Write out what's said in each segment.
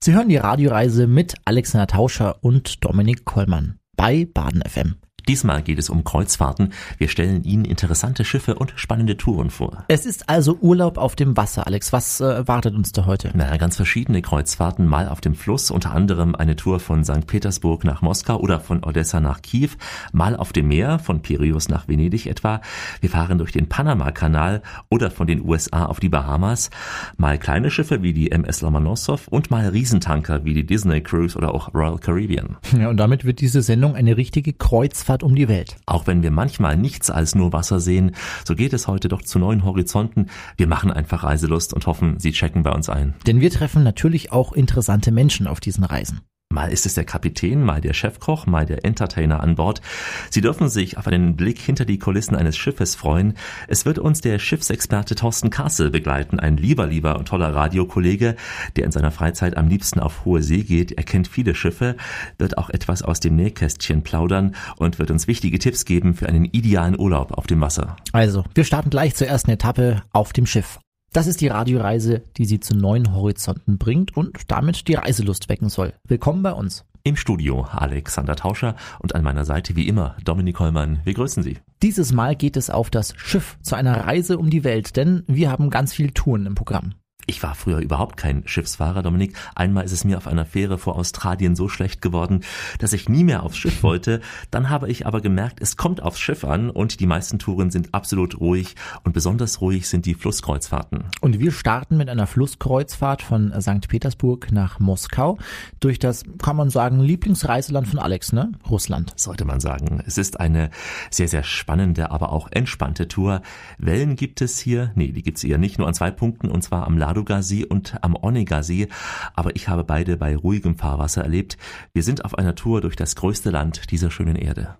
Sie hören die Radioreise mit Alexander Tauscher und Dominik Kollmann bei Baden FM. Diesmal geht es um Kreuzfahrten. Wir stellen Ihnen interessante Schiffe und spannende Touren vor. Es ist also Urlaub auf dem Wasser, Alex. Was äh, erwartet uns da heute? Na, ganz verschiedene Kreuzfahrten, mal auf dem Fluss, unter anderem eine Tour von St. Petersburg nach Moskau oder von Odessa nach Kiew, mal auf dem Meer, von Piräus nach Venedig etwa. Wir fahren durch den Panama-Kanal oder von den USA auf die Bahamas. Mal kleine Schiffe wie die MS Lomonossow und mal Riesentanker wie die Disney Cruise oder auch Royal Caribbean. Ja, und damit wird diese Sendung eine richtige Kreuzfahrt Fahrt um die Welt. Auch wenn wir manchmal nichts als nur Wasser sehen, so geht es heute doch zu neuen Horizonten. Wir machen einfach Reiselust und hoffen, Sie checken bei uns ein. Denn wir treffen natürlich auch interessante Menschen auf diesen Reisen. Mal ist es der Kapitän, mal der Chefkoch, mal der Entertainer an Bord. Sie dürfen sich auf einen Blick hinter die Kulissen eines Schiffes freuen. Es wird uns der Schiffsexperte Thorsten Kassel begleiten, ein lieber, lieber und toller Radiokollege, der in seiner Freizeit am liebsten auf hohe See geht. Er kennt viele Schiffe, wird auch etwas aus dem Nähkästchen plaudern und wird uns wichtige Tipps geben für einen idealen Urlaub auf dem Wasser. Also, wir starten gleich zur ersten Etappe auf dem Schiff. Das ist die Radioreise, die Sie zu neuen Horizonten bringt und damit die Reiselust wecken soll. Willkommen bei uns. Im Studio Alexander Tauscher und an meiner Seite wie immer Dominik Hollmann. Wir grüßen Sie. Dieses Mal geht es auf das Schiff zu einer Reise um die Welt, denn wir haben ganz viel Touren im Programm. Ich war früher überhaupt kein Schiffsfahrer, Dominik. Einmal ist es mir auf einer Fähre vor Australien so schlecht geworden, dass ich nie mehr aufs Schiff wollte. Dann habe ich aber gemerkt, es kommt aufs Schiff an und die meisten Touren sind absolut ruhig und besonders ruhig sind die Flusskreuzfahrten. Und wir starten mit einer Flusskreuzfahrt von St. Petersburg nach Moskau durch das, kann man sagen, Lieblingsreiseland von Alex, ne? Russland. Sollte man sagen. Es ist eine sehr, sehr spannende, aber auch entspannte Tour. Wellen gibt es hier, nee, die gibt es eher nicht, nur an zwei Punkten und zwar am Lado Ladoga-See und am Onega-See, aber ich habe beide bei ruhigem Fahrwasser erlebt. Wir sind auf einer Tour durch das größte Land dieser schönen Erde.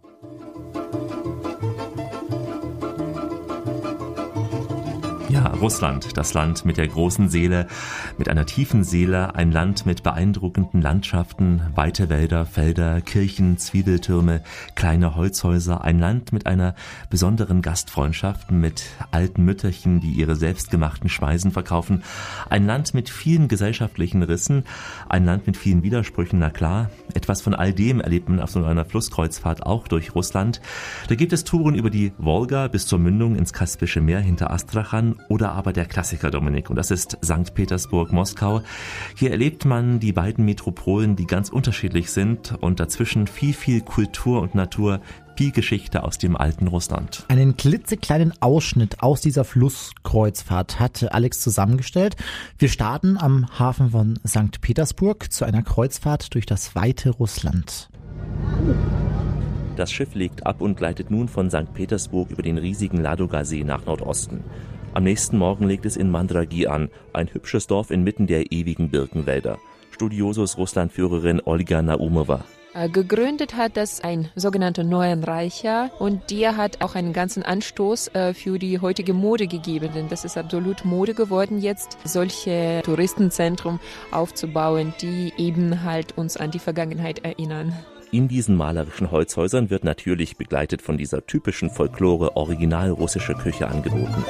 Russland, das Land mit der großen Seele, mit einer tiefen Seele, ein Land mit beeindruckenden Landschaften, weite Wälder, Felder, Kirchen, Zwiebeltürme, kleine Holzhäuser, ein Land mit einer besonderen Gastfreundschaft, mit alten Mütterchen, die ihre selbstgemachten Speisen verkaufen, ein Land mit vielen gesellschaftlichen Rissen, ein Land mit vielen Widersprüchen, na klar, etwas von all dem erlebt man auf so einer Flusskreuzfahrt auch durch Russland. Da gibt es Touren über die Wolga bis zur Mündung ins Kaspische Meer hinter Astrachan oder aber der Klassiker Dominik und das ist St. Petersburg, Moskau. Hier erlebt man die beiden Metropolen, die ganz unterschiedlich sind und dazwischen viel, viel Kultur und Natur, viel Geschichte aus dem alten Russland. Einen klitzekleinen Ausschnitt aus dieser Flusskreuzfahrt hat Alex zusammengestellt. Wir starten am Hafen von St. Petersburg zu einer Kreuzfahrt durch das weite Russland. Das Schiff legt ab und gleitet nun von St. Petersburg über den riesigen Ladoga-See nach Nordosten. Am nächsten Morgen legt es in Mandragi an, ein hübsches Dorf inmitten der ewigen Birkenwälder. Studiosus Russlandführerin Olga Naumova. Äh, gegründet hat das ein sogenannter Neuenreicher und der hat auch einen ganzen Anstoß äh, für die heutige Mode gegeben, denn das ist absolut Mode geworden jetzt, solche Touristenzentrum aufzubauen, die eben halt uns an die Vergangenheit erinnern. In diesen malerischen Holzhäusern wird natürlich begleitet von dieser typischen Folklore original russische Küche angeboten.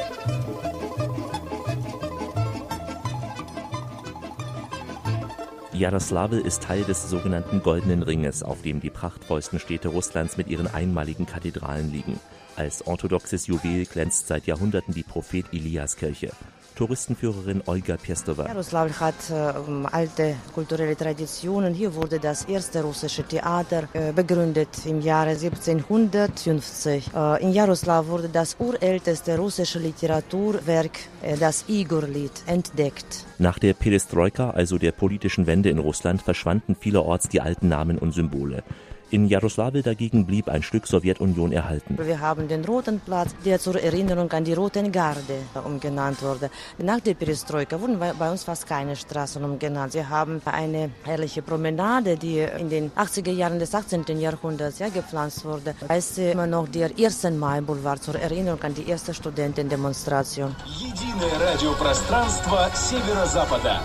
Jaroslawl ist Teil des sogenannten Goldenen Ringes, auf dem die prachtvollsten Städte Russlands mit ihren einmaligen Kathedralen liegen. Als orthodoxes Juwel glänzt seit Jahrhunderten die Prophet Elias Kirche. Touristenführerin Olga Piestova. Jaroslawl hat äh, alte kulturelle Traditionen. Hier wurde das erste russische Theater äh, begründet im Jahre 1750. Äh, in Jaroslawl wurde das urälteste russische Literaturwerk, äh, das Igor-Lied, entdeckt. Nach der Perestroika, also der politischen Wende in Russland, verschwanden vielerorts die alten Namen und Symbole. In Jaroslawl dagegen blieb ein Stück Sowjetunion erhalten. Wir haben den Roten Platz, der zur Erinnerung an die Roten Garde umgenannt wurde. Nach der Perestroika wurden bei uns fast keine Straßen umgenannt. Wir haben eine herrliche Promenade, die in den 80er Jahren des 18. Jahrhunderts ja, gepflanzt wurde. Heißt immer noch der 1. Mai Boulevard zur Erinnerung an die erste Studentendemonstration. Единое радиопространство Северо-Запада.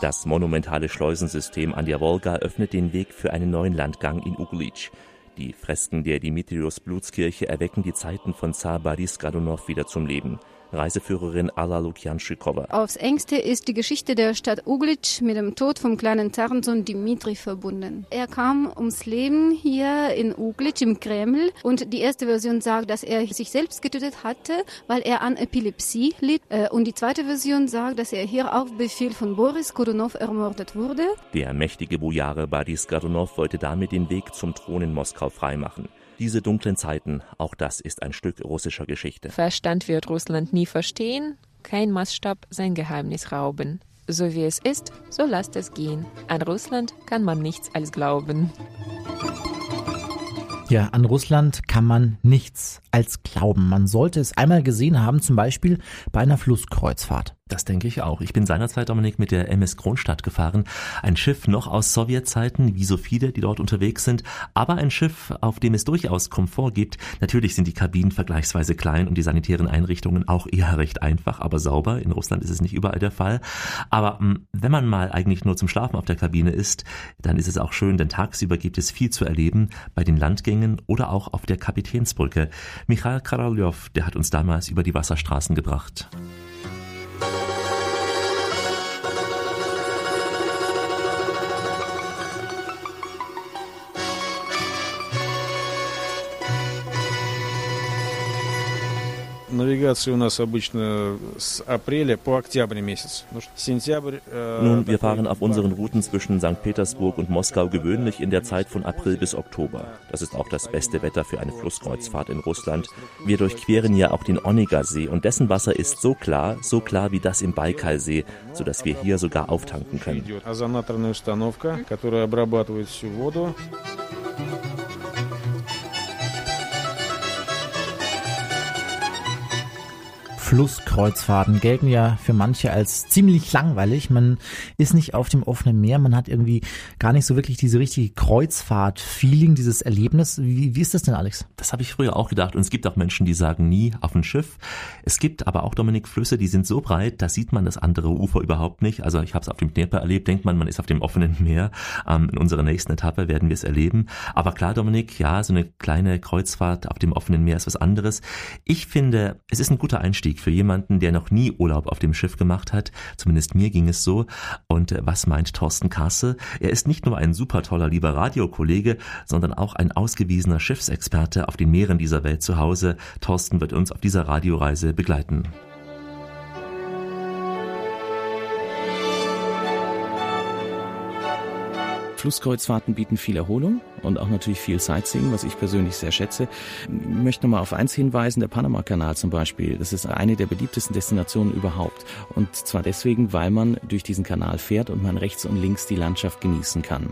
Das monumentale Schleusensystem an der Wolga öffnet den Weg für einen neuen Landgang in Uglitsch. Die Fresken der Dimitrios Blutskirche erwecken die Zeiten von Zar Boris Godunov wieder zum Leben. Reiseführerin Alla Lukjanschikowa. Aufs engste ist die Geschichte der Stadt Uglitsch mit dem Tod vom kleinen Zarensohn Dimitri verbunden. Er kam ums Leben hier in Uglitsch im Kreml und die erste Version sagt, dass er sich selbst getötet hatte, weil er an Epilepsie litt. Äh, und die zweite Version sagt, dass er hier auf Befehl von Boris Godunov ermordet wurde. Der mächtige Bojare Boris Godunov wollte damit den Weg zum Thron in Moskau freimachen. Diese dunklen Zeiten, auch das ist ein Stück russischer Geschichte. Verstand wird Russland nie verstehen, kein Maßstab sein Geheimnis rauben. So wie es ist, so lasst es gehen. An Russland kann man nichts als glauben. Ja, an Russland kann man nichts als glauben. Man sollte es einmal gesehen haben, zum Beispiel bei einer Flusskreuzfahrt. Das denke ich auch. Ich bin seinerzeit, Dominik, mit der MS Kronstadt gefahren. Ein Schiff noch aus Sowjetzeiten, wie so viele, die dort unterwegs sind. Aber ein Schiff, auf dem es durchaus Komfort gibt. Natürlich sind die Kabinen vergleichsweise klein und die sanitären Einrichtungen auch eher recht einfach, aber sauber. In Russland ist es nicht überall der Fall. Aber hm, wenn man mal eigentlich nur zum Schlafen auf der Kabine ist, dann ist es auch schön, denn tagsüber gibt es viel zu erleben bei den Landgängen oder auch auf der Kapitänsbrücke. Michael Karaljov, der hat uns damals über die Wasserstraßen gebracht. Nun, wir fahren auf unseren Routen zwischen St. Petersburg und Moskau gewöhnlich in der Zeit von April bis Oktober. Das ist auch das beste Wetter für eine Flusskreuzfahrt in Russland. Wir durchqueren ja auch den Onega-See und dessen Wasser ist so klar, so klar wie das im Baikalsee, sodass wir hier sogar auftanken können. Flusskreuzfahrten gelten ja für manche als ziemlich langweilig. Man ist nicht auf dem offenen Meer, man hat irgendwie gar nicht so wirklich diese richtige Kreuzfahrt-Feeling, dieses Erlebnis. Wie, wie ist das denn, Alex? Das habe ich früher auch gedacht. Und es gibt auch Menschen, die sagen nie auf ein Schiff. Es gibt aber auch, Dominik, Flüsse, die sind so breit, da sieht man das andere Ufer überhaupt nicht. Also ich habe es auf dem Dnieper erlebt, denkt man, man ist auf dem offenen Meer. Ähm, in unserer nächsten Etappe werden wir es erleben. Aber klar, Dominik, ja, so eine kleine Kreuzfahrt auf dem offenen Meer ist was anderes. Ich finde, es ist ein guter Einstieg Einstieg für jemanden, der noch nie Urlaub auf dem Schiff gemacht hat. Zumindest mir ging es so. Und äh, was meint Thorsten Kasse? Er ist nicht nur ein super toller lieber Radiokollege, sondern auch ein ausgewiesener Schiffsexperte auf den Meeren dieser Welt zu Hause. Thorsten wird uns auf dieser Radioreise begleiten. Flusskreuzfahrten bieten viel Erholung und auch natürlich viel Sightseeing, was ich persönlich sehr schätze. Ich möchte nochmal auf eins hinweisen, der Panama-Kanal zum Beispiel. Das ist eine der beliebtesten Destinationen überhaupt. Und zwar deswegen, weil man durch diesen Kanal fährt und man rechts und links die Landschaft genießen kann.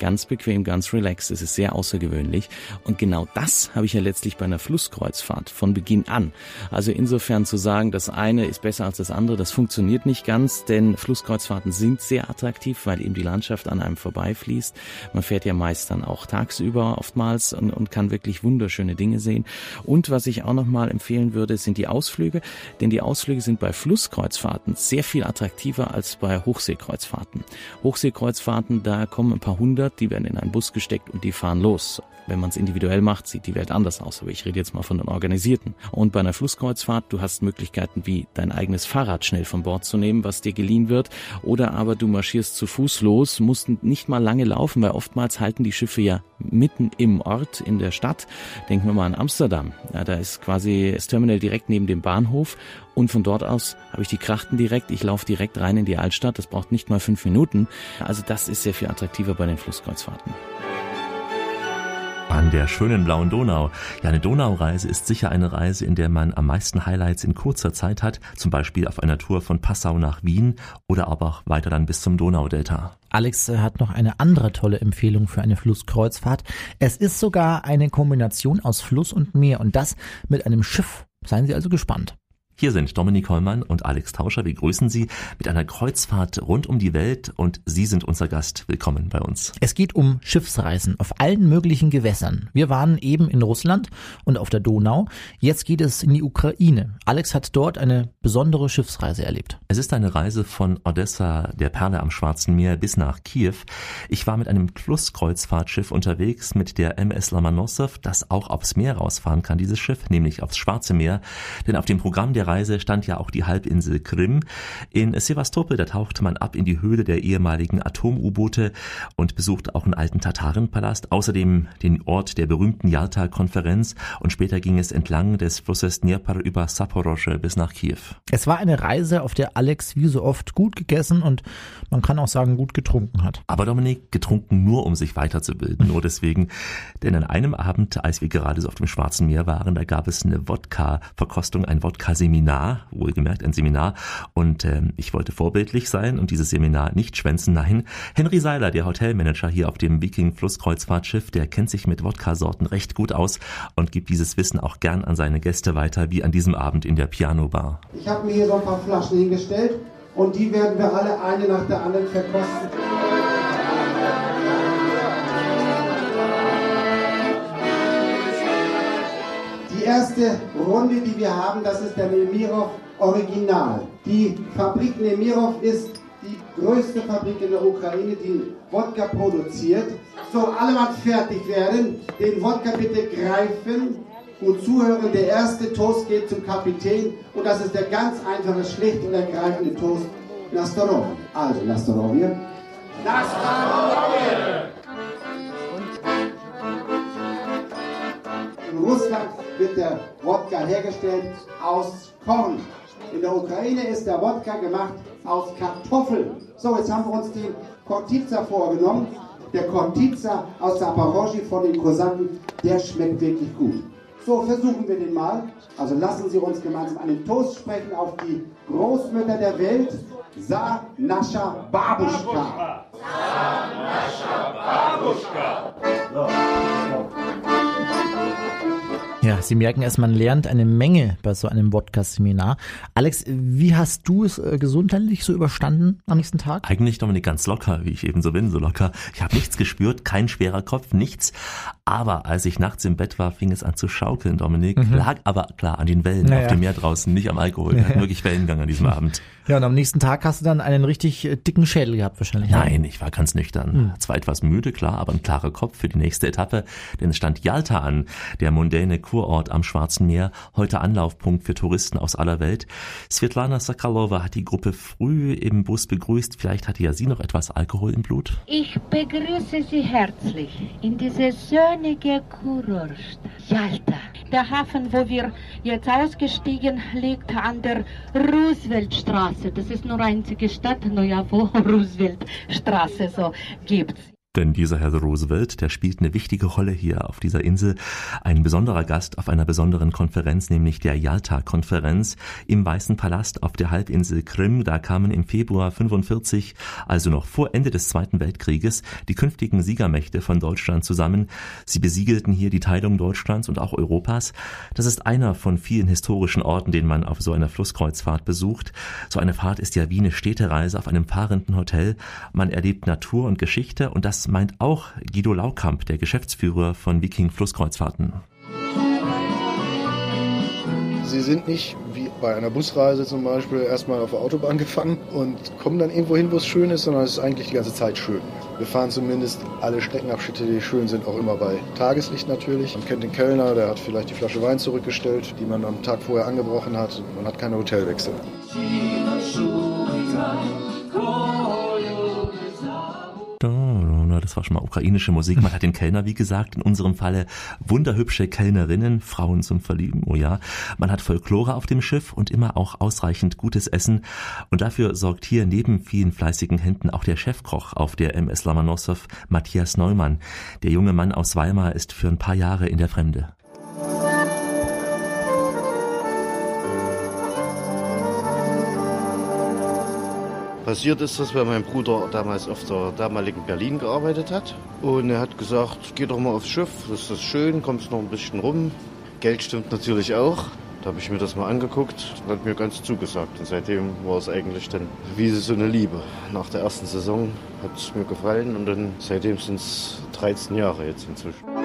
Ganz bequem, ganz relaxed. Es ist sehr außergewöhnlich. Und genau das habe ich ja letztlich bei einer Flusskreuzfahrt von Beginn an. Also insofern zu sagen, das eine ist besser als das andere, das funktioniert nicht ganz, denn Flusskreuzfahrten sind sehr attraktiv, weil eben die Landschaft an einem vorbeifliegt fließt. Man fährt ja meist dann auch tagsüber oftmals und, und kann wirklich wunderschöne Dinge sehen. Und was ich auch nochmal empfehlen würde, sind die Ausflüge, denn die Ausflüge sind bei Flusskreuzfahrten sehr viel attraktiver als bei Hochseekreuzfahrten. Hochseekreuzfahrten, da kommen ein paar hundert, die werden in einen Bus gesteckt und die fahren los. Wenn man es individuell macht, sieht die Welt anders aus. Aber ich rede jetzt mal von den Organisierten. Und bei einer Flusskreuzfahrt, du hast Möglichkeiten wie dein eigenes Fahrrad schnell von Bord zu nehmen, was dir geliehen wird. Oder aber du marschierst zu Fuß los, musst nicht mal lange laufen, weil oftmals halten die Schiffe ja mitten im Ort, in der Stadt. Denken wir mal an Amsterdam. Ja, da ist quasi das Terminal direkt neben dem Bahnhof und von dort aus habe ich die Krachten direkt. Ich laufe direkt rein in die Altstadt. Das braucht nicht mal fünf Minuten. Also das ist sehr viel attraktiver bei den Flusskreuzfahrten an der schönen blauen Donau. Ja, eine Donaureise ist sicher eine Reise, in der man am meisten Highlights in kurzer Zeit hat, zum Beispiel auf einer Tour von Passau nach Wien oder aber auch weiter dann bis zum Donaudelta. Alex hat noch eine andere tolle Empfehlung für eine Flusskreuzfahrt. Es ist sogar eine Kombination aus Fluss und Meer und das mit einem Schiff. Seien Sie also gespannt. Hier sind Dominik Hollmann und Alex Tauscher. Wir grüßen Sie mit einer Kreuzfahrt rund um die Welt und Sie sind unser Gast. Willkommen bei uns. Es geht um Schiffsreisen auf allen möglichen Gewässern. Wir waren eben in Russland und auf der Donau. Jetzt geht es in die Ukraine. Alex hat dort eine besondere Schiffsreise erlebt. Es ist eine Reise von Odessa, der Perle am Schwarzen Meer, bis nach Kiew. Ich war mit einem Flusskreuzfahrtschiff unterwegs mit der MS Lomonossow, das auch aufs Meer rausfahren kann, dieses Schiff, nämlich aufs Schwarze Meer. Denn auf dem Programm der Reise stand ja auch die Halbinsel Krim. In Sevastopol, da tauchte man ab in die Höhle der ehemaligen Atom-U-Boote und besuchte auch einen alten Tatarenpalast, außerdem den Ort der berühmten Jalta-Konferenz und später ging es entlang des Flusses Dnieper über Saporosche bis nach Kiew. Es war eine Reise, auf der Alex wie so oft gut gegessen und man kann auch sagen, gut getrunken hat. Aber Dominik, getrunken nur, um sich weiterzubilden, nur deswegen. Denn an einem Abend, als wir gerade so auf dem Schwarzen Meer waren, da gab es eine Wodka-Verkostung, ein Wodka-Seminar, wohlgemerkt ein Seminar. Und äh, ich wollte vorbildlich sein und dieses Seminar nicht schwänzen. Nein, Henry Seiler, der Hotelmanager hier auf dem Viking-Flusskreuzfahrtschiff, der kennt sich mit Wodka-Sorten recht gut aus und gibt dieses Wissen auch gern an seine Gäste weiter, wie an diesem Abend in der Piano Bar. Ich habe mir hier so ein paar Flaschen hingestellt und die werden wir alle eine nach der anderen verkosten. Erste Runde, die wir haben, das ist der Nemirov Original. Die Fabrik Nemirov ist die größte Fabrik in der Ukraine, die Wodka produziert. So, alle mal fertig werden, den Wodka bitte greifen und zuhören. Der erste Toast geht zum Kapitän und das ist der ganz einfache, schlicht und ergreifende Toast. Nastarow. Also, Nastarovje. Nastarovje! In Russland wird der Wodka hergestellt aus Korn. In der Ukraine ist der Wodka gemacht aus Kartoffeln. So, jetzt haben wir uns den Kortitza vorgenommen. Der Kortitza aus Zaporozhye von den Kosaken, der schmeckt wirklich gut. So, versuchen wir den mal. Also lassen Sie uns gemeinsam einen Toast sprechen auf die Großmütter der Welt. Sa Nascha Babuschka. Sa Nascha Babuschka. So. Ja, Sie merken es, man lernt eine Menge bei so einem Wodka-Seminar. Alex, wie hast du es äh, gesundheitlich so überstanden am nächsten Tag? Eigentlich, Dominik, ganz locker, wie ich eben so bin, so locker. Ich habe nichts gespürt, kein schwerer Kopf, nichts. Aber als ich nachts im Bett war, fing es an zu schaukeln, Dominik. Mhm. Lag aber klar an den Wellen naja. auf dem Meer draußen, nicht am Alkohol. Wir hatten wirklich Wellengang an diesem Abend. Ja, und am nächsten Tag hast du dann einen richtig äh, dicken Schädel gehabt wahrscheinlich. Nein, ich war ganz nüchtern. Mhm. Zwar etwas müde, klar, aber ein klarer Kopf für die nächste Etappe, denn es stand Yalta an, der mondäne Kurort am Schwarzen Meer, heute Anlaufpunkt für Touristen aus aller Welt. Svetlana Sakalova hat die Gruppe früh im Bus begrüßt. Vielleicht hatte ja sie noch etwas Alkohol im Blut. Ich begrüße Sie herzlich in diese sonnige Kurortstadt Yalta. Der Hafen, wo wir jetzt ausgestiegen, liegt an der Rooseveltstraße. Das ist nur einzige Stadt, naja, wo Rooseveltstraße so gibt's. Denn dieser Herr Roosevelt, der spielt eine wichtige Rolle hier auf dieser Insel. Ein besonderer Gast auf einer besonderen Konferenz, nämlich der Yalta-Konferenz im Weißen Palast auf der Halbinsel Krim. Da kamen im Februar 45, also noch vor Ende des Zweiten Weltkrieges, die künftigen Siegermächte von Deutschland zusammen. Sie besiegelten hier die Teilung Deutschlands und auch Europas. Das ist einer von vielen historischen Orten, den man auf so einer Flusskreuzfahrt besucht. So eine Fahrt ist ja wie eine Städtereise auf einem fahrenden Hotel. Man erlebt Natur und Geschichte und das das meint auch Guido Laukamp, der Geschäftsführer von Viking Flusskreuzfahrten. Sie sind nicht wie bei einer Busreise zum Beispiel erstmal auf der Autobahn gefangen und kommen dann irgendwo hin, wo es schön ist, sondern es ist eigentlich die ganze Zeit schön. Wir fahren zumindest alle Streckenabschnitte, die schön sind, auch immer bei Tageslicht natürlich. Man kennt den Kellner, der hat vielleicht die Flasche Wein zurückgestellt, die man am Tag vorher angebrochen hat. Man hat keine Hotelwechsel. Das war schon mal ukrainische Musik. Man hat den Kellner, wie gesagt, in unserem Falle wunderhübsche Kellnerinnen, Frauen zum Verlieben, oh ja. Man hat Folklore auf dem Schiff und immer auch ausreichend gutes Essen. Und dafür sorgt hier neben vielen fleißigen Händen auch der Chefkoch auf der MS Lamanossow, Matthias Neumann. Der junge Mann aus Weimar ist für ein paar Jahre in der Fremde. Passiert ist das, weil mein Bruder damals auf der damaligen Berlin gearbeitet hat. Und er hat gesagt, geh doch mal aufs Schiff, das ist schön, kommst noch ein bisschen rum. Geld stimmt natürlich auch. Da habe ich mir das mal angeguckt und hat mir ganz zugesagt. Und seitdem war es eigentlich dann wie so eine Liebe. Nach der ersten Saison hat es mir gefallen und dann seitdem sind es 13 Jahre jetzt inzwischen.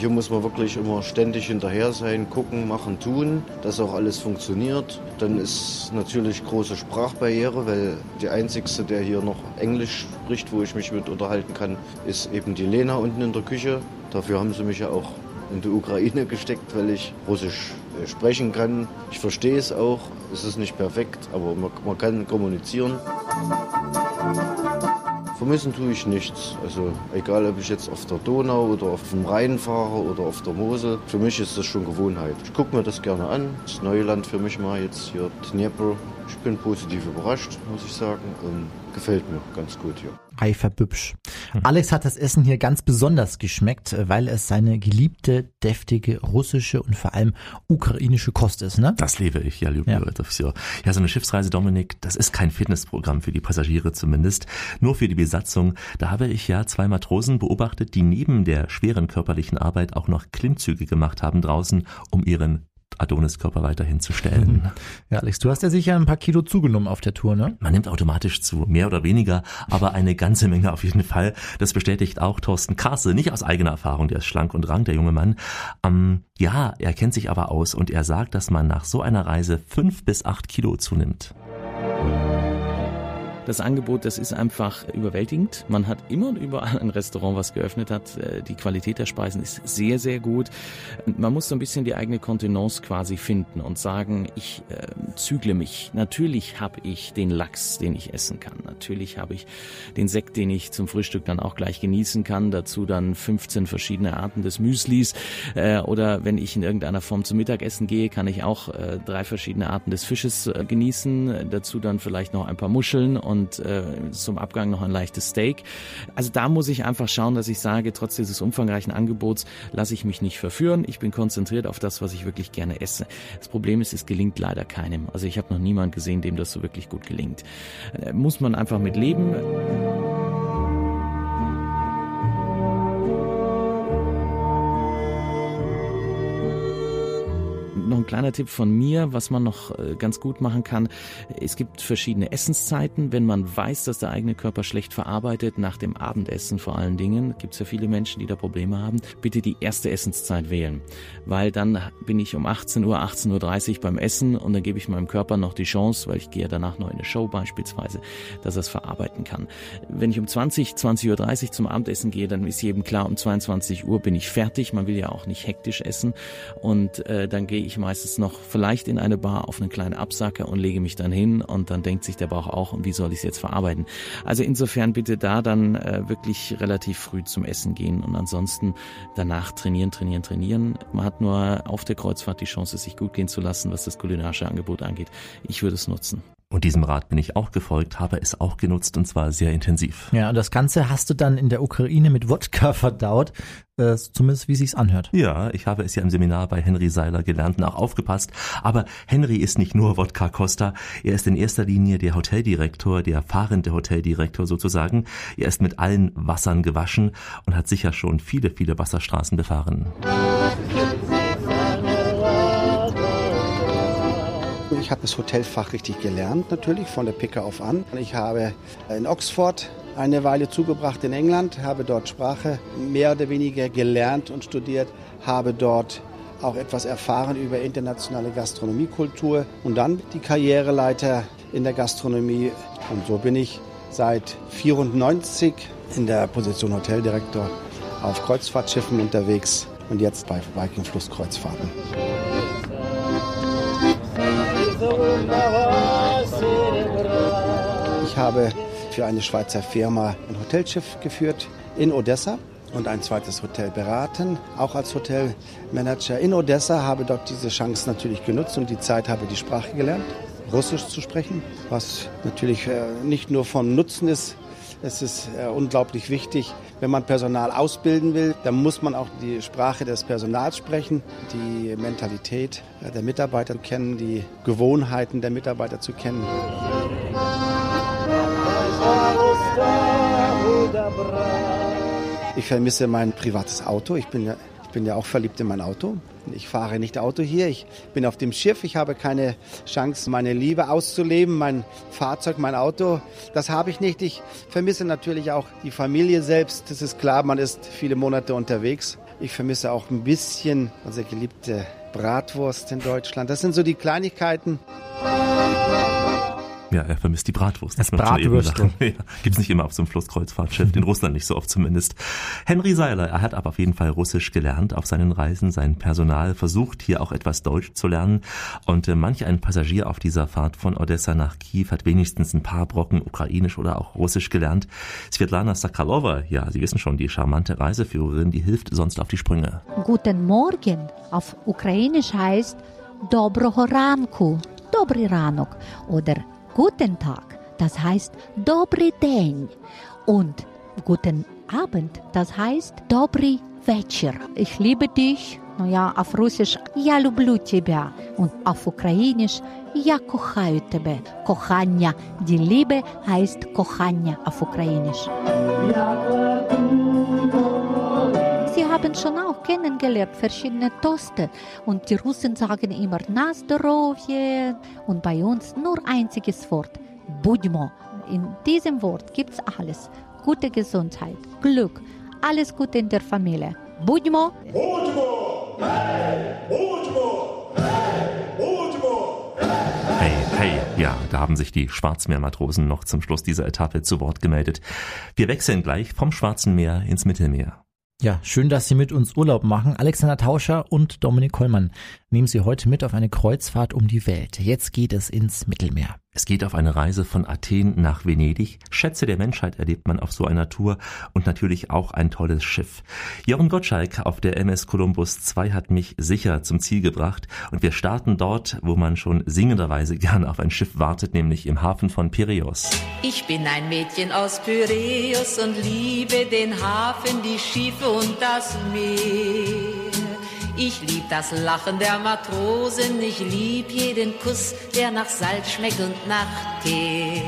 Hier muss man wirklich immer ständig hinterher sein, gucken, machen, tun, dass auch alles funktioniert. Dann ist natürlich große Sprachbarriere, weil die Einzige, der hier noch Englisch spricht, wo ich mich mit unterhalten kann, ist eben die Lena unten in der Küche. Dafür haben sie mich ja auch in die Ukraine gesteckt, weil ich Russisch äh, sprechen kann. Ich verstehe es auch. Es ist nicht perfekt, aber man, man kann kommunizieren. Vermissen tue ich nichts. Also egal, ob ich jetzt auf der Donau oder auf dem Rhein fahre oder auf der Mosel, für mich ist das schon Gewohnheit. Ich gucke mir das gerne an. Das neue Land für mich mal jetzt hier Dnieper. Ich bin positiv überrascht, muss ich sagen. Und gefällt mir ganz gut hier. Reifer Bübsch. Alex hat das Essen hier ganz besonders geschmeckt, weil es seine geliebte, deftige russische und vor allem ukrainische Kost ist, ne? Das liebe ich, ja, liebe ja. Ja, so eine Schiffsreise, Dominik, das ist kein Fitnessprogramm für die Passagiere zumindest, nur für die Besatzung. Da habe ich ja zwei Matrosen beobachtet, die neben der schweren körperlichen Arbeit auch noch Klimmzüge gemacht haben draußen, um ihren Adoniskörper weiterhin zu stellen. Ja, Alex, du hast ja sicher ein paar Kilo zugenommen auf der Tour, ne? Man nimmt automatisch zu, mehr oder weniger, aber eine ganze Menge auf jeden Fall. Das bestätigt auch Thorsten Karse, nicht aus eigener Erfahrung, der ist schlank und rank, der junge Mann. Ähm, ja, er kennt sich aber aus und er sagt, dass man nach so einer Reise fünf bis acht Kilo zunimmt. Das Angebot, das ist einfach überwältigend. Man hat immer und überall ein Restaurant, was geöffnet hat. Äh, die Qualität der Speisen ist sehr, sehr gut. Man muss so ein bisschen die eigene Kontenance quasi finden und sagen, ich äh, zügle mich. Natürlich habe ich den Lachs, den ich essen kann. Natürlich habe ich den Sekt, den ich zum Frühstück dann auch gleich genießen kann. Dazu dann 15 verschiedene Arten des Müslis. Äh, oder wenn ich in irgendeiner Form zum Mittagessen gehe, kann ich auch äh, drei verschiedene Arten des Fisches äh, genießen. Dazu dann vielleicht noch ein paar Muscheln und äh, zum Abgang noch ein leichtes Steak. Also da muss ich einfach schauen, dass ich sage, trotz dieses umfangreichen Angebots lasse ich mich nicht verführen. Ich bin konzentriert auf das, was ich wirklich gerne esse. Das Problem ist, es gelingt leider keinem. Also ich habe noch niemanden gesehen, dem das so wirklich gut gelingt. Äh, muss man einfach mit leben. Noch ein kleiner Tipp von mir, was man noch äh, ganz gut machen kann. Es gibt verschiedene Essenszeiten. Wenn man weiß, dass der eigene Körper schlecht verarbeitet, nach dem Abendessen vor allen Dingen, gibt es ja viele Menschen, die da Probleme haben, bitte die erste Essenszeit wählen. Weil dann bin ich um 18 Uhr, 18.30 Uhr beim Essen und dann gebe ich meinem Körper noch die Chance, weil ich gehe danach noch in eine Show beispielsweise, dass er es verarbeiten kann. Wenn ich um 20, 20.30 Uhr zum Abendessen gehe, dann ist jedem klar, um 22 Uhr bin ich fertig. Man will ja auch nicht hektisch essen und äh, dann gehe ich meistens noch vielleicht in eine Bar auf einen kleinen Absacker und lege mich dann hin und dann denkt sich der Bauch auch, und wie soll ich es jetzt verarbeiten? Also insofern bitte da dann äh, wirklich relativ früh zum Essen gehen und ansonsten danach trainieren, trainieren, trainieren. Man hat nur auf der Kreuzfahrt die Chance, sich gut gehen zu lassen, was das kulinarische Angebot angeht. Ich würde es nutzen. Und diesem Rat bin ich auch gefolgt, habe es auch genutzt und zwar sehr intensiv. Ja, und das Ganze hast du dann in der Ukraine mit Wodka verdaut, äh, zumindest wie sich's anhört. Ja, ich habe es ja im Seminar bei Henry Seiler gelernt und auch aufgepasst. Aber Henry ist nicht nur Wodka Costa, er ist in erster Linie der Hoteldirektor, der fahrende Hoteldirektor sozusagen. Er ist mit allen Wassern gewaschen und hat sicher schon viele, viele Wasserstraßen befahren. Ich habe das Hotelfach richtig gelernt, natürlich, von der Picke auf an. Ich habe in Oxford eine Weile zugebracht in England, habe dort Sprache mehr oder weniger gelernt und studiert, habe dort auch etwas erfahren über internationale Gastronomiekultur und dann die Karriereleiter in der Gastronomie. Und so bin ich seit 94 in der Position Hoteldirektor auf Kreuzfahrtschiffen unterwegs und jetzt bei Viking Flusskreuzfahrten. Ich habe für eine Schweizer Firma ein Hotelschiff geführt in Odessa und ein zweites Hotel beraten, auch als Hotelmanager in Odessa, habe dort diese Chance natürlich genutzt und die Zeit habe die Sprache gelernt, Russisch zu sprechen, was natürlich äh, nicht nur von Nutzen ist, es ist äh, unglaublich wichtig, wenn man Personal ausbilden will, dann muss man auch die Sprache des Personals sprechen, die Mentalität äh, der Mitarbeiter kennen, die Gewohnheiten der Mitarbeiter zu kennen. Ich vermisse mein privates Auto. Ich bin ja, bin ja auch verliebt in mein Auto. Ich fahre nicht Auto hier, ich bin auf dem Schiff, ich habe keine Chance, meine Liebe auszuleben, mein Fahrzeug, mein Auto, das habe ich nicht. Ich vermisse natürlich auch die Familie selbst, das ist klar, man ist viele Monate unterwegs. Ich vermisse auch ein bisschen unsere geliebte Bratwurst in Deutschland. Das sind so die Kleinigkeiten. Ja, er vermisst die Bratwurst. Das Bratwürstel. Ja, gibt's nicht immer auf so einem Flusskreuzfahrtschiff, in Russland nicht so oft zumindest. Henry Seiler, er hat aber auf jeden Fall Russisch gelernt auf seinen Reisen. Sein Personal versucht hier auch etwas Deutsch zu lernen. Und äh, manch ein Passagier auf dieser Fahrt von Odessa nach Kiew hat wenigstens ein paar Brocken Ukrainisch oder auch Russisch gelernt. Svetlana Sakalova, ja, Sie wissen schon, die charmante Reiseführerin, die hilft sonst auf die Sprünge. Guten Morgen auf Ukrainisch heißt Доброго ранку, Добрий ранок oder Guten Tag, das heißt Добрый день. Und Guten Abend, das heißt Добрый вечер. Ich liebe dich. Naja, auf Russisch Я люблю тебя. Und auf Ukrainisch Я кохаю тебе. Кохання, die Liebe heißt Кохання auf Ukrainisch. Sie Russen schon auch kennengelernt, verschiedene Toste. Und die Russen sagen immer Nasdorovje und bei uns nur einziges Wort, Budmo. In diesem Wort gibt es alles. Gute Gesundheit, Glück, alles Gute in der Familie. Budmo! Budmo! Hey! Budmo! Hey! Budmo! Hey! Hey, ja, da haben sich die Schwarzmeermatrosen noch zum Schluss dieser Etappe zu Wort gemeldet. Wir wechseln gleich vom Schwarzen Meer ins Mittelmeer. Ja, schön, dass Sie mit uns Urlaub machen. Alexander Tauscher und Dominik Kollmann nehmen Sie heute mit auf eine Kreuzfahrt um die Welt. Jetzt geht es ins Mittelmeer. Es geht auf eine Reise von Athen nach Venedig. Schätze der Menschheit erlebt man auf so einer Tour und natürlich auch ein tolles Schiff. Jochen Gottschalk auf der MS Columbus 2 hat mich sicher zum Ziel gebracht und wir starten dort, wo man schon singenderweise gern auf ein Schiff wartet, nämlich im Hafen von Piräus. Ich bin ein Mädchen aus Piräus und liebe den Hafen, die Schiffe und das Meer. Ich lieb das Lachen der Matrosen, ich lieb jeden Kuss, der nach Salz schmeckt und nach Tee.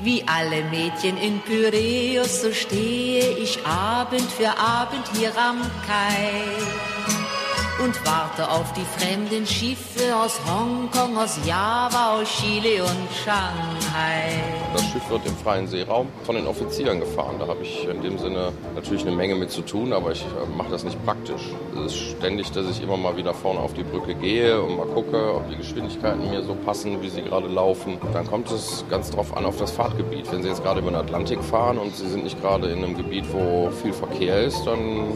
Wie alle Mädchen in Pyräus, so stehe ich Abend für Abend hier am Kai und warte auf die fremden Schiffe aus Hongkong, aus Java, aus Chile und Shanghai. Das Schiff wird im freien Seeraum von den Offizieren gefahren. Da habe ich in dem Sinne natürlich eine Menge mit zu tun, aber ich äh, mache das nicht praktisch. Es ist ständig, dass ich immer mal wieder vorne auf die Brücke gehe und mal gucke, ob die Geschwindigkeiten mir so passen, wie sie gerade laufen. Dann kommt es ganz drauf an auf das Fahrtgebiet. Wenn Sie jetzt gerade über den Atlantik fahren und Sie sind nicht gerade in einem Gebiet, wo viel Verkehr ist, dann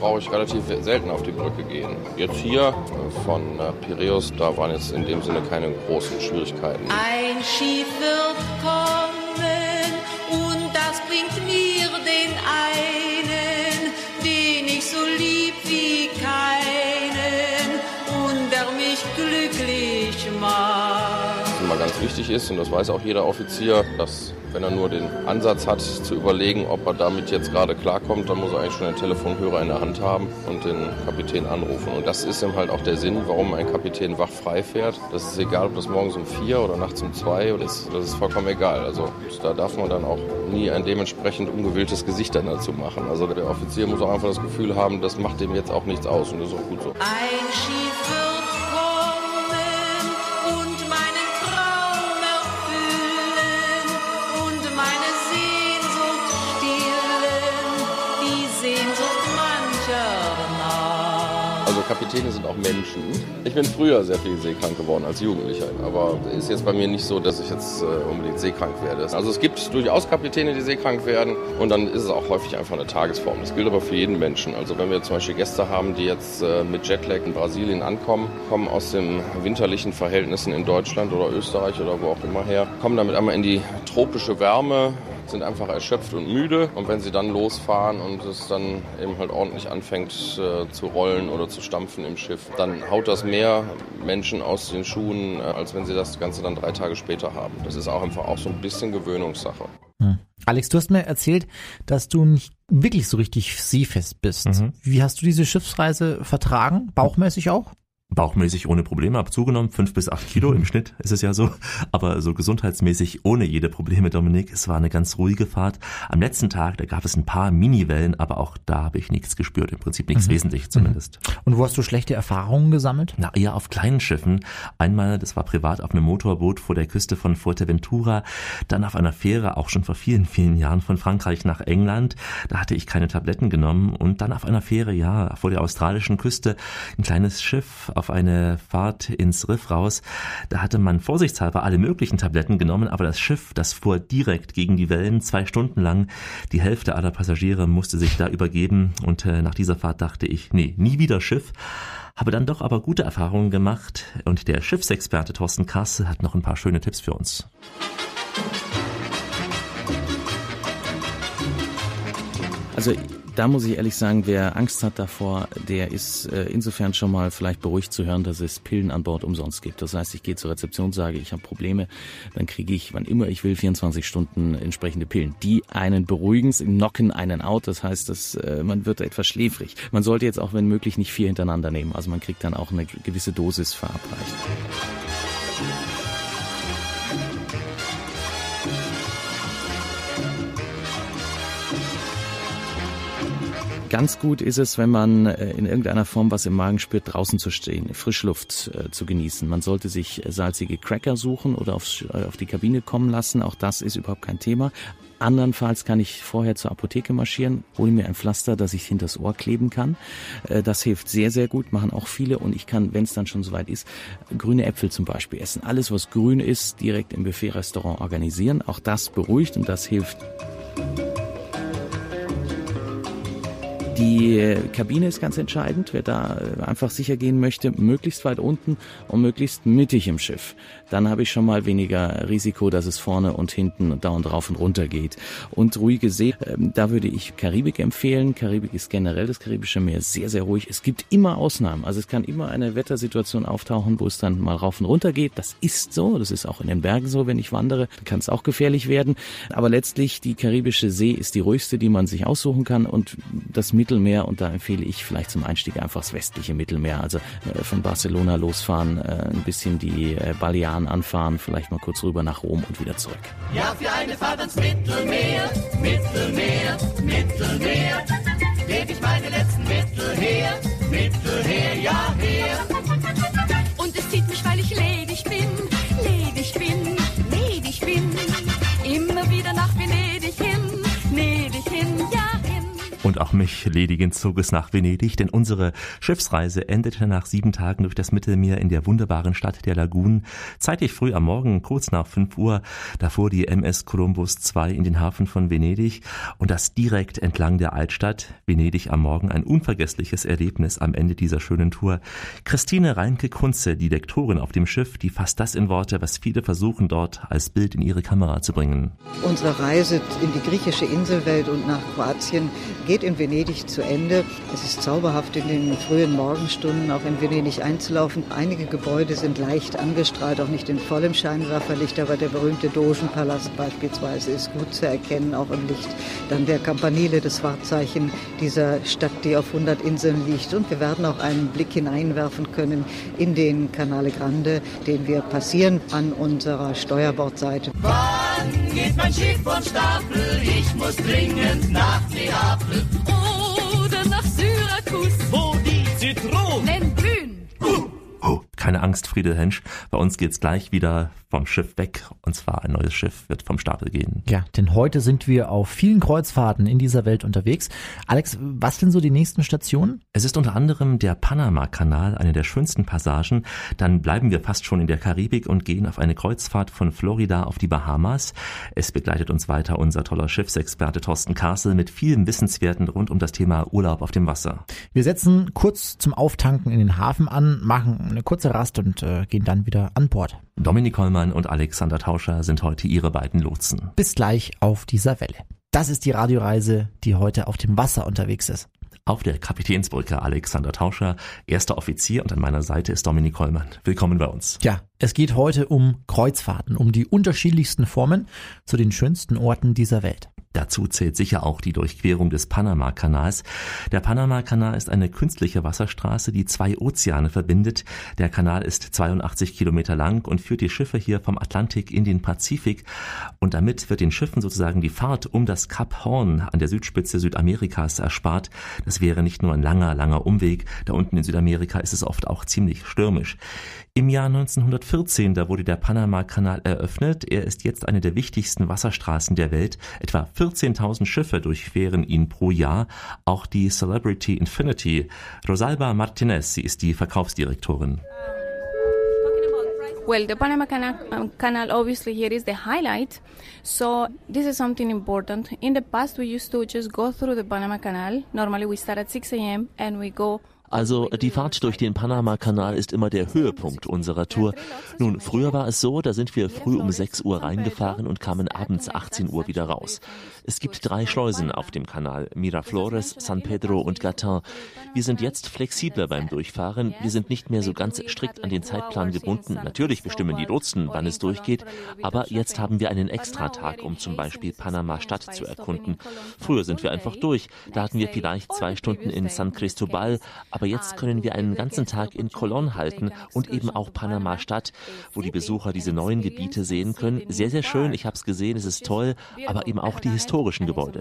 brauche ich relativ selten auf die Brücke gehen. Jetzt hier äh, von äh, Piräus, da waren jetzt in dem Sinne keine großen Schwierigkeiten. Ein Schiff wird kommen und das bringt mir den einen, den ich so lieb wie keinen und der mich glücklich macht. Immer ganz wichtig ist, und das weiß auch jeder Offizier, dass wenn er nur den Ansatz hat, zu überlegen, ob er damit jetzt gerade klarkommt, dann muss er eigentlich schon einen Telefonhörer in der Hand haben und den Kapitän anrufen. Und das ist ihm halt auch der Sinn, warum ein Kapitän wachfrei fährt. Das ist egal, ob das morgens um vier oder nachts um zwei ist, das ist vollkommen egal. Also da darf man dann auch nie ein dementsprechend ungewilltes Gesicht dann dazu machen. Also der Offizier muss auch einfach das Gefühl haben, das macht dem jetzt auch nichts aus und das ist auch gut so. Ein Schiff Kapitäne sind auch Menschen. Ich bin früher sehr viel seekrank geworden als Jugendlicher, aber ist jetzt bei mir nicht so, dass ich jetzt äh, unbedingt seekrank werde. Also es gibt durchaus Kapitäne, die seekrank werden und dann ist es auch häufig einfach eine Tagesform. Das gilt aber für jeden Menschen. Also wenn wir zum Beispiel Gäste haben, die jetzt äh, mit Jetlag in Brasilien ankommen, kommen aus den winterlichen Verhältnissen in Deutschland oder Österreich oder wo auch immer her, kommen damit einmal in die tropische Wärme, sind einfach erschöpft und müde. Und wenn sie dann losfahren und es dann eben halt ordentlich anfängt äh, zu rollen oder zu stampfen im Schiff, dann haut das mehr Menschen aus den Schuhen, äh, als wenn sie das Ganze dann drei Tage später haben. Das ist auch einfach auch so ein bisschen Gewöhnungssache. Hm. Alex, du hast mir erzählt, dass du nicht wirklich so richtig seefest bist. Mhm. Wie hast du diese Schiffsreise vertragen? Bauchmäßig auch? Bauchmäßig ohne Probleme, habe zugenommen, fünf bis acht Kilo im Schnitt ist es ja so, aber so gesundheitsmäßig ohne jede Probleme, Dominik. Es war eine ganz ruhige Fahrt. Am letzten Tag, da gab es ein paar Miniwellen, aber auch da habe ich nichts gespürt, im Prinzip nichts Mhm. Wesentliches zumindest. Und wo hast du schlechte Erfahrungen gesammelt? Na, eher auf kleinen Schiffen. Einmal, das war privat auf einem Motorboot vor der Küste von Fuerteventura, dann auf einer Fähre, auch schon vor vielen, vielen Jahren von Frankreich nach England. Da hatte ich keine Tabletten genommen und dann auf einer Fähre, ja, vor der australischen Küste, ein kleines Schiff auf eine Fahrt ins Riff raus. Da hatte man vorsichtshalber alle möglichen Tabletten genommen, aber das Schiff, das fuhr direkt gegen die Wellen, zwei Stunden lang. Die Hälfte aller Passagiere musste sich da übergeben und äh, nach dieser Fahrt dachte ich, nee, nie wieder Schiff habe dann doch aber gute Erfahrungen gemacht und der Schiffsexperte Thorsten Kasse hat noch ein paar schöne Tipps für uns. Also da muss ich ehrlich sagen, wer Angst hat davor, der ist äh, insofern schon mal vielleicht beruhigt zu hören, dass es Pillen an Bord umsonst gibt. Das heißt, ich gehe zur Rezeption, sage, ich habe Probleme, dann kriege ich, wann immer ich will, 24 Stunden entsprechende Pillen. Die einen beruhigen, knocken einen out. Das heißt, dass, äh, man wird etwas schläfrig. Man sollte jetzt auch, wenn möglich, nicht vier hintereinander nehmen. Also man kriegt dann auch eine gewisse Dosis verabreicht. Ganz gut ist es, wenn man äh, in irgendeiner Form was im Magen spürt, draußen zu stehen, Frischluft äh, zu genießen. Man sollte sich äh, salzige Cracker suchen oder auf, auf die Kabine kommen lassen. Auch das ist überhaupt kein Thema. Andernfalls kann ich vorher zur Apotheke marschieren, hole mir ein Pflaster, das ich hinters Ohr kleben kann. Das hilft sehr, sehr gut, machen auch viele und ich kann, wenn es dann schon soweit ist, grüne Äpfel zum Beispiel essen. Alles, was grün ist, direkt im Buffet-Restaurant organisieren. Auch das beruhigt und das hilft. Die Kabine ist ganz entscheidend. Wer da äh, einfach sicher gehen möchte, möglichst weit unten und möglichst mittig im Schiff. Dann habe ich schon mal weniger Risiko, dass es vorne und hinten dauernd rauf und runter geht. Und ruhige See, ähm, da würde ich Karibik empfehlen. Karibik ist generell das Karibische Meer sehr, sehr ruhig. Es gibt immer Ausnahmen. Also es kann immer eine Wettersituation auftauchen, wo es dann mal rauf und runter geht. Das ist so. Das ist auch in den Bergen so, wenn ich wandere. Da kann es auch gefährlich werden. Aber letztlich die Karibische See ist die ruhigste, die man sich aussuchen kann. Und das Mittel Mittelmeer und da empfehle ich vielleicht zum Einstieg einfach das westliche Mittelmeer. Also äh, von Barcelona losfahren, äh, ein bisschen die äh, Balearen anfahren, vielleicht mal kurz rüber nach Rom und wieder zurück. Ja, für eine Fahrt ans Mittelmeer, Mittelmeer, Mittelmeer, gebe ich meine letzten Mittel her, Mittel her, ja her. Auch mich ledigen Zuges nach Venedig, denn unsere Schiffsreise endete nach sieben Tagen durch das Mittelmeer in der wunderbaren Stadt der Lagunen. Zeitig früh am Morgen, kurz nach fünf Uhr, da fuhr die MS Columbus II in den Hafen von Venedig und das direkt entlang der Altstadt. Venedig am Morgen ein unvergessliches Erlebnis am Ende dieser schönen Tour. Christine Reinke-Kunze, die Lektorin auf dem Schiff, die fasst das in Worte, was viele versuchen dort als Bild in ihre Kamera zu bringen. Unsere Reise in die griechische Inselwelt und nach Kroatien geht in Venedig zu Ende. Es ist zauberhaft in den frühen Morgenstunden auch in Venedig einzulaufen. Einige Gebäude sind leicht angestrahlt, auch nicht in vollem Scheinwerferlicht, aber der berühmte Dogenpalast beispielsweise ist gut zu erkennen, auch im Licht. Dann der Campanile, das Wahrzeichen dieser Stadt, die auf 100 Inseln liegt. Und wir werden auch einen Blick hineinwerfen können in den Canale Grande, den wir passieren an unserer Steuerbordseite. Wann geht mein Schiff von Stapel? Ich muss dringend nach Neapel. Oder nach Syrakus. Wo die Zitronen blühen. Uh. Oh, keine Angst, Friedel Hensch. Bei uns geht's gleich wieder vom Schiff weg. Und zwar ein neues Schiff wird vom Stapel gehen. Ja, denn heute sind wir auf vielen Kreuzfahrten in dieser Welt unterwegs. Alex, was sind so die nächsten Stationen? Es ist unter anderem der Panama-Kanal, eine der schönsten Passagen. Dann bleiben wir fast schon in der Karibik und gehen auf eine Kreuzfahrt von Florida auf die Bahamas. Es begleitet uns weiter unser toller Schiffsexperte Thorsten Kassel mit vielen Wissenswerten rund um das Thema Urlaub auf dem Wasser. Wir setzen kurz zum Auftanken in den Hafen an, machen eine kurze Rast und äh, gehen dann wieder an Bord. Dominik Hollmann und Alexander Tauscher sind heute ihre beiden Lotsen. Bis gleich auf dieser Welle. Das ist die Radioreise, die heute auf dem Wasser unterwegs ist. Auf der Kapitänsbrücke Alexander Tauscher, erster Offizier und an meiner Seite ist Dominik Hollmann. Willkommen bei uns. Ja, es geht heute um Kreuzfahrten, um die unterschiedlichsten Formen zu den schönsten Orten dieser Welt. Dazu zählt sicher auch die Durchquerung des Panama-Kanals. Der Panama-Kanal ist eine künstliche Wasserstraße, die zwei Ozeane verbindet. Der Kanal ist 82 Kilometer lang und führt die Schiffe hier vom Atlantik in den Pazifik. Und damit wird den Schiffen sozusagen die Fahrt um das Kap Horn an der Südspitze Südamerikas erspart. Das wäre nicht nur ein langer, langer Umweg. Da unten in Südamerika ist es oft auch ziemlich stürmisch. Im Jahr 1914, da wurde der Panama-Kanal eröffnet. Er ist jetzt eine der wichtigsten Wasserstraßen der Welt. Etwa 14.000 Schiffe durchqueren ihn pro Jahr, auch die Celebrity Infinity. Rosalba Martinez, sie ist die Verkaufsdirektorin. Well, the Panama Canal, Canal obviously here is the highlight. So this is something important. In the past, we used to just go through the Panama Canal. Normally, we start at 6 a.m. and we go Also die Fahrt durch den Panama-Kanal ist immer der Höhepunkt unserer Tour. Nun, früher war es so, da sind wir früh um 6 Uhr reingefahren und kamen abends 18 Uhr wieder raus. Es gibt drei Schleusen auf dem Kanal, Miraflores, San Pedro und Gatin. Wir sind jetzt flexibler beim Durchfahren. Wir sind nicht mehr so ganz strikt an den Zeitplan gebunden. Natürlich bestimmen die Lotsen, wann es durchgeht, aber jetzt haben wir einen Extratag, um zum Beispiel Panama-Stadt zu erkunden. Früher sind wir einfach durch. Da hatten wir vielleicht zwei Stunden in San Cristobal, aber jetzt können wir einen ganzen Tag in Colón halten und eben auch Panama-Stadt, wo die Besucher diese neuen Gebiete sehen können. Sehr, sehr schön, ich habe es gesehen, es ist toll, aber eben auch die historischen Gebäude.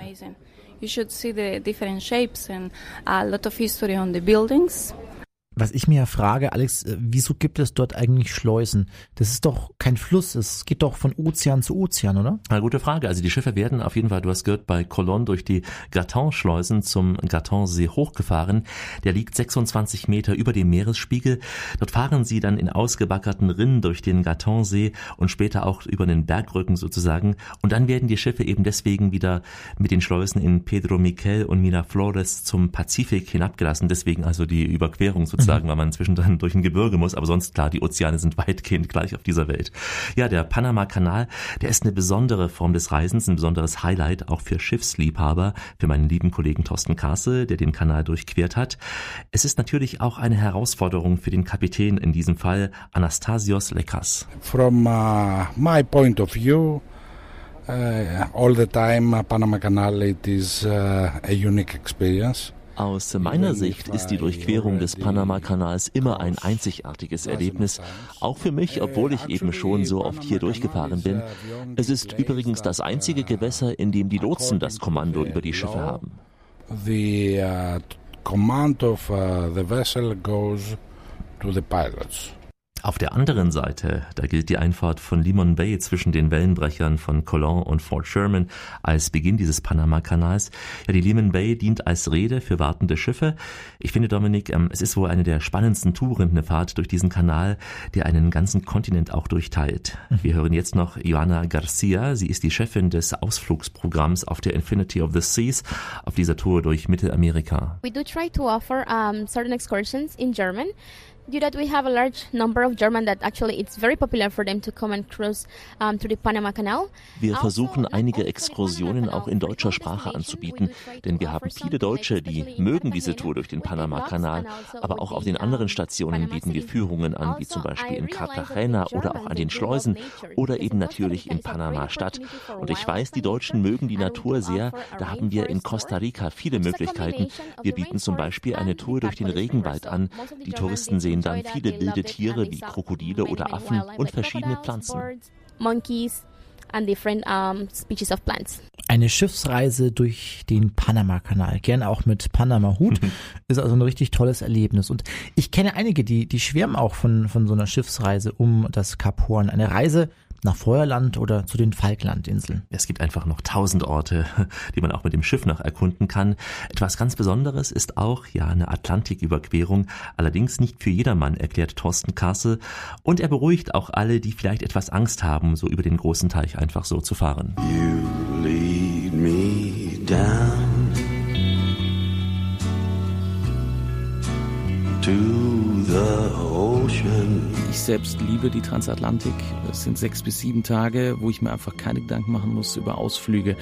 You should see the different shapes and a lot of history on the buildings. Was ich mir ja frage, Alex, äh, wieso gibt es dort eigentlich Schleusen? Das ist doch kein Fluss, es geht doch von Ozean zu Ozean, oder? Eine gute Frage. Also die Schiffe werden auf jeden Fall, du hast gehört, bei Colon durch die Graton-Schleusen zum Graton-See hochgefahren. Der liegt 26 Meter über dem Meeresspiegel. Dort fahren sie dann in ausgebackerten Rinnen durch den Graton-See und später auch über den Bergrücken sozusagen. Und dann werden die Schiffe eben deswegen wieder mit den Schleusen in Pedro Miquel und Miraflores zum Pazifik hinabgelassen. Deswegen also die Überquerung sozusagen sagen, weil man zwischendrin durch ein Gebirge muss, aber sonst klar, die Ozeane sind weitgehend gleich auf dieser Welt. Ja, der Panama-Kanal, der ist eine besondere Form des Reisens, ein besonderes Highlight, auch für Schiffsliebhaber, für meinen lieben Kollegen Thorsten Kasse, der den Kanal durchquert hat. Es ist natürlich auch eine Herausforderung für den Kapitän, in diesem Fall Anastasios Lekas. From uh, my point of view, uh, all the time Panama Canal it is uh, a unique experience. Aus meiner Sicht ist die Durchquerung des Panama-Kanals immer ein einzigartiges Erlebnis, auch für mich, obwohl ich eben schon so oft hier durchgefahren bin. Es ist übrigens das einzige Gewässer, in dem die Lotsen das Kommando über die Schiffe haben. The uh, command of uh, the vessel goes to the pilots. Auf der anderen Seite, da gilt die Einfahrt von Limon Bay zwischen den Wellenbrechern von Colon und Fort Sherman als Beginn dieses Panama-Kanals. Ja, die Limon Bay dient als Rede für wartende Schiffe. Ich finde, Dominik, ähm, es ist wohl eine der spannendsten Touren, eine Fahrt durch diesen Kanal, der einen ganzen Kontinent auch durchteilt. Mhm. Wir hören jetzt noch Joanna Garcia. Sie ist die Chefin des Ausflugsprogramms auf der Infinity of the Seas auf dieser Tour durch Mittelamerika. We do try to offer um, certain excursions in German. Due that we have a large number of German that actually it's very popular for them to come and cruise um, to the Panama Canal. Wir versuchen einige Exkursionen auch in deutscher Sprache anzubieten, denn wir haben viele Deutsche, die mögen diese Tour durch den Panama-Kanal, aber auch auf den anderen Stationen bieten wir Führungen an, wie zum Beispiel in Cartagena oder auch an den Schleusen oder eben natürlich in Panama-Stadt. Und ich weiß, die Deutschen mögen die Natur sehr. Da haben wir in Costa Rica viele Möglichkeiten. Wir bieten zum Beispiel eine Tour durch den Regenwald an. Die Touristen sehen dann viele wilde Tiere wie Krokodile oder Affen und verschiedene Pflanzen. Monkeys and different um, species of plants. Eine Schiffsreise durch den Panama-Kanal, gern auch mit Panama-Hut, ist also ein richtig tolles Erlebnis. Und ich kenne einige, die, die schwärmen auch von, von so einer Schiffsreise um das Kap Horn. Eine Reise, nach Feuerland oder zu den Falklandinseln. Es gibt einfach noch tausend Orte, die man auch mit dem Schiff noch erkunden kann. Etwas ganz Besonderes ist auch ja eine Atlantiküberquerung, allerdings nicht für jedermann, erklärt Thorsten Kassel. Und er beruhigt auch alle, die vielleicht etwas Angst haben, so über den großen Teich einfach so zu fahren. You lead me down to the ocean. Ich selbst liebe die Transatlantik. Es sind sechs bis sieben Tage, wo ich mir einfach keine Gedanken machen muss über Ausflüge,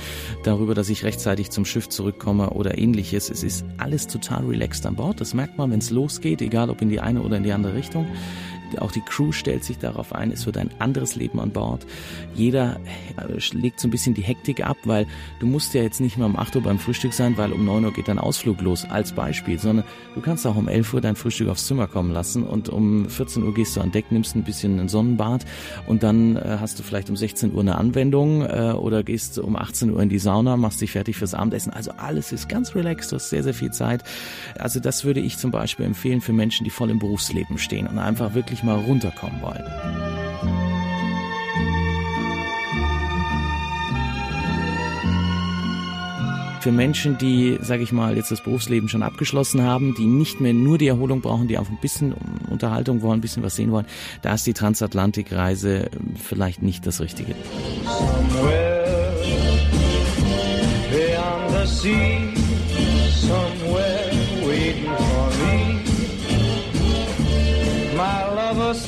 darüber, dass ich rechtzeitig zum Schiff zurückkomme oder ähnliches. Es ist alles total relaxed an Bord. Das merkt man, wenn es losgeht, egal ob in die eine oder in die andere Richtung. Auch die Crew stellt sich darauf ein, es wird ein anderes Leben an Bord. Jeder äh, legt so ein bisschen die Hektik ab, weil du musst ja jetzt nicht mehr um 8 Uhr beim Frühstück sein, weil um 9 Uhr geht dein Ausflug los, als Beispiel, sondern du kannst auch um 11 Uhr dein Frühstück aufs Zimmer kommen lassen und um 14 Uhr gehst du an Deck, nimmst ein bisschen ein Sonnenbad und dann äh, hast du vielleicht um 16 Uhr eine Anwendung äh, oder gehst um 18 Uhr in die Sauna, machst dich fertig fürs Abendessen. Also alles ist ganz relaxed, du hast sehr, sehr viel Zeit. Also das würde ich zum Beispiel empfehlen für Menschen, die voll im Berufsleben stehen und einfach wirklich wirklich mal runterkommen wollen. für Menschen, die, sage ich mal, jetzt das Berufsleben schon abgeschlossen haben, die nicht mehr nur die Erholung brauchen, die auch ein bisschen Unterhaltung wollen, ein bisschen was sehen wollen, da ist die Transatlantikreise vielleicht nicht das Richtige. Somewhere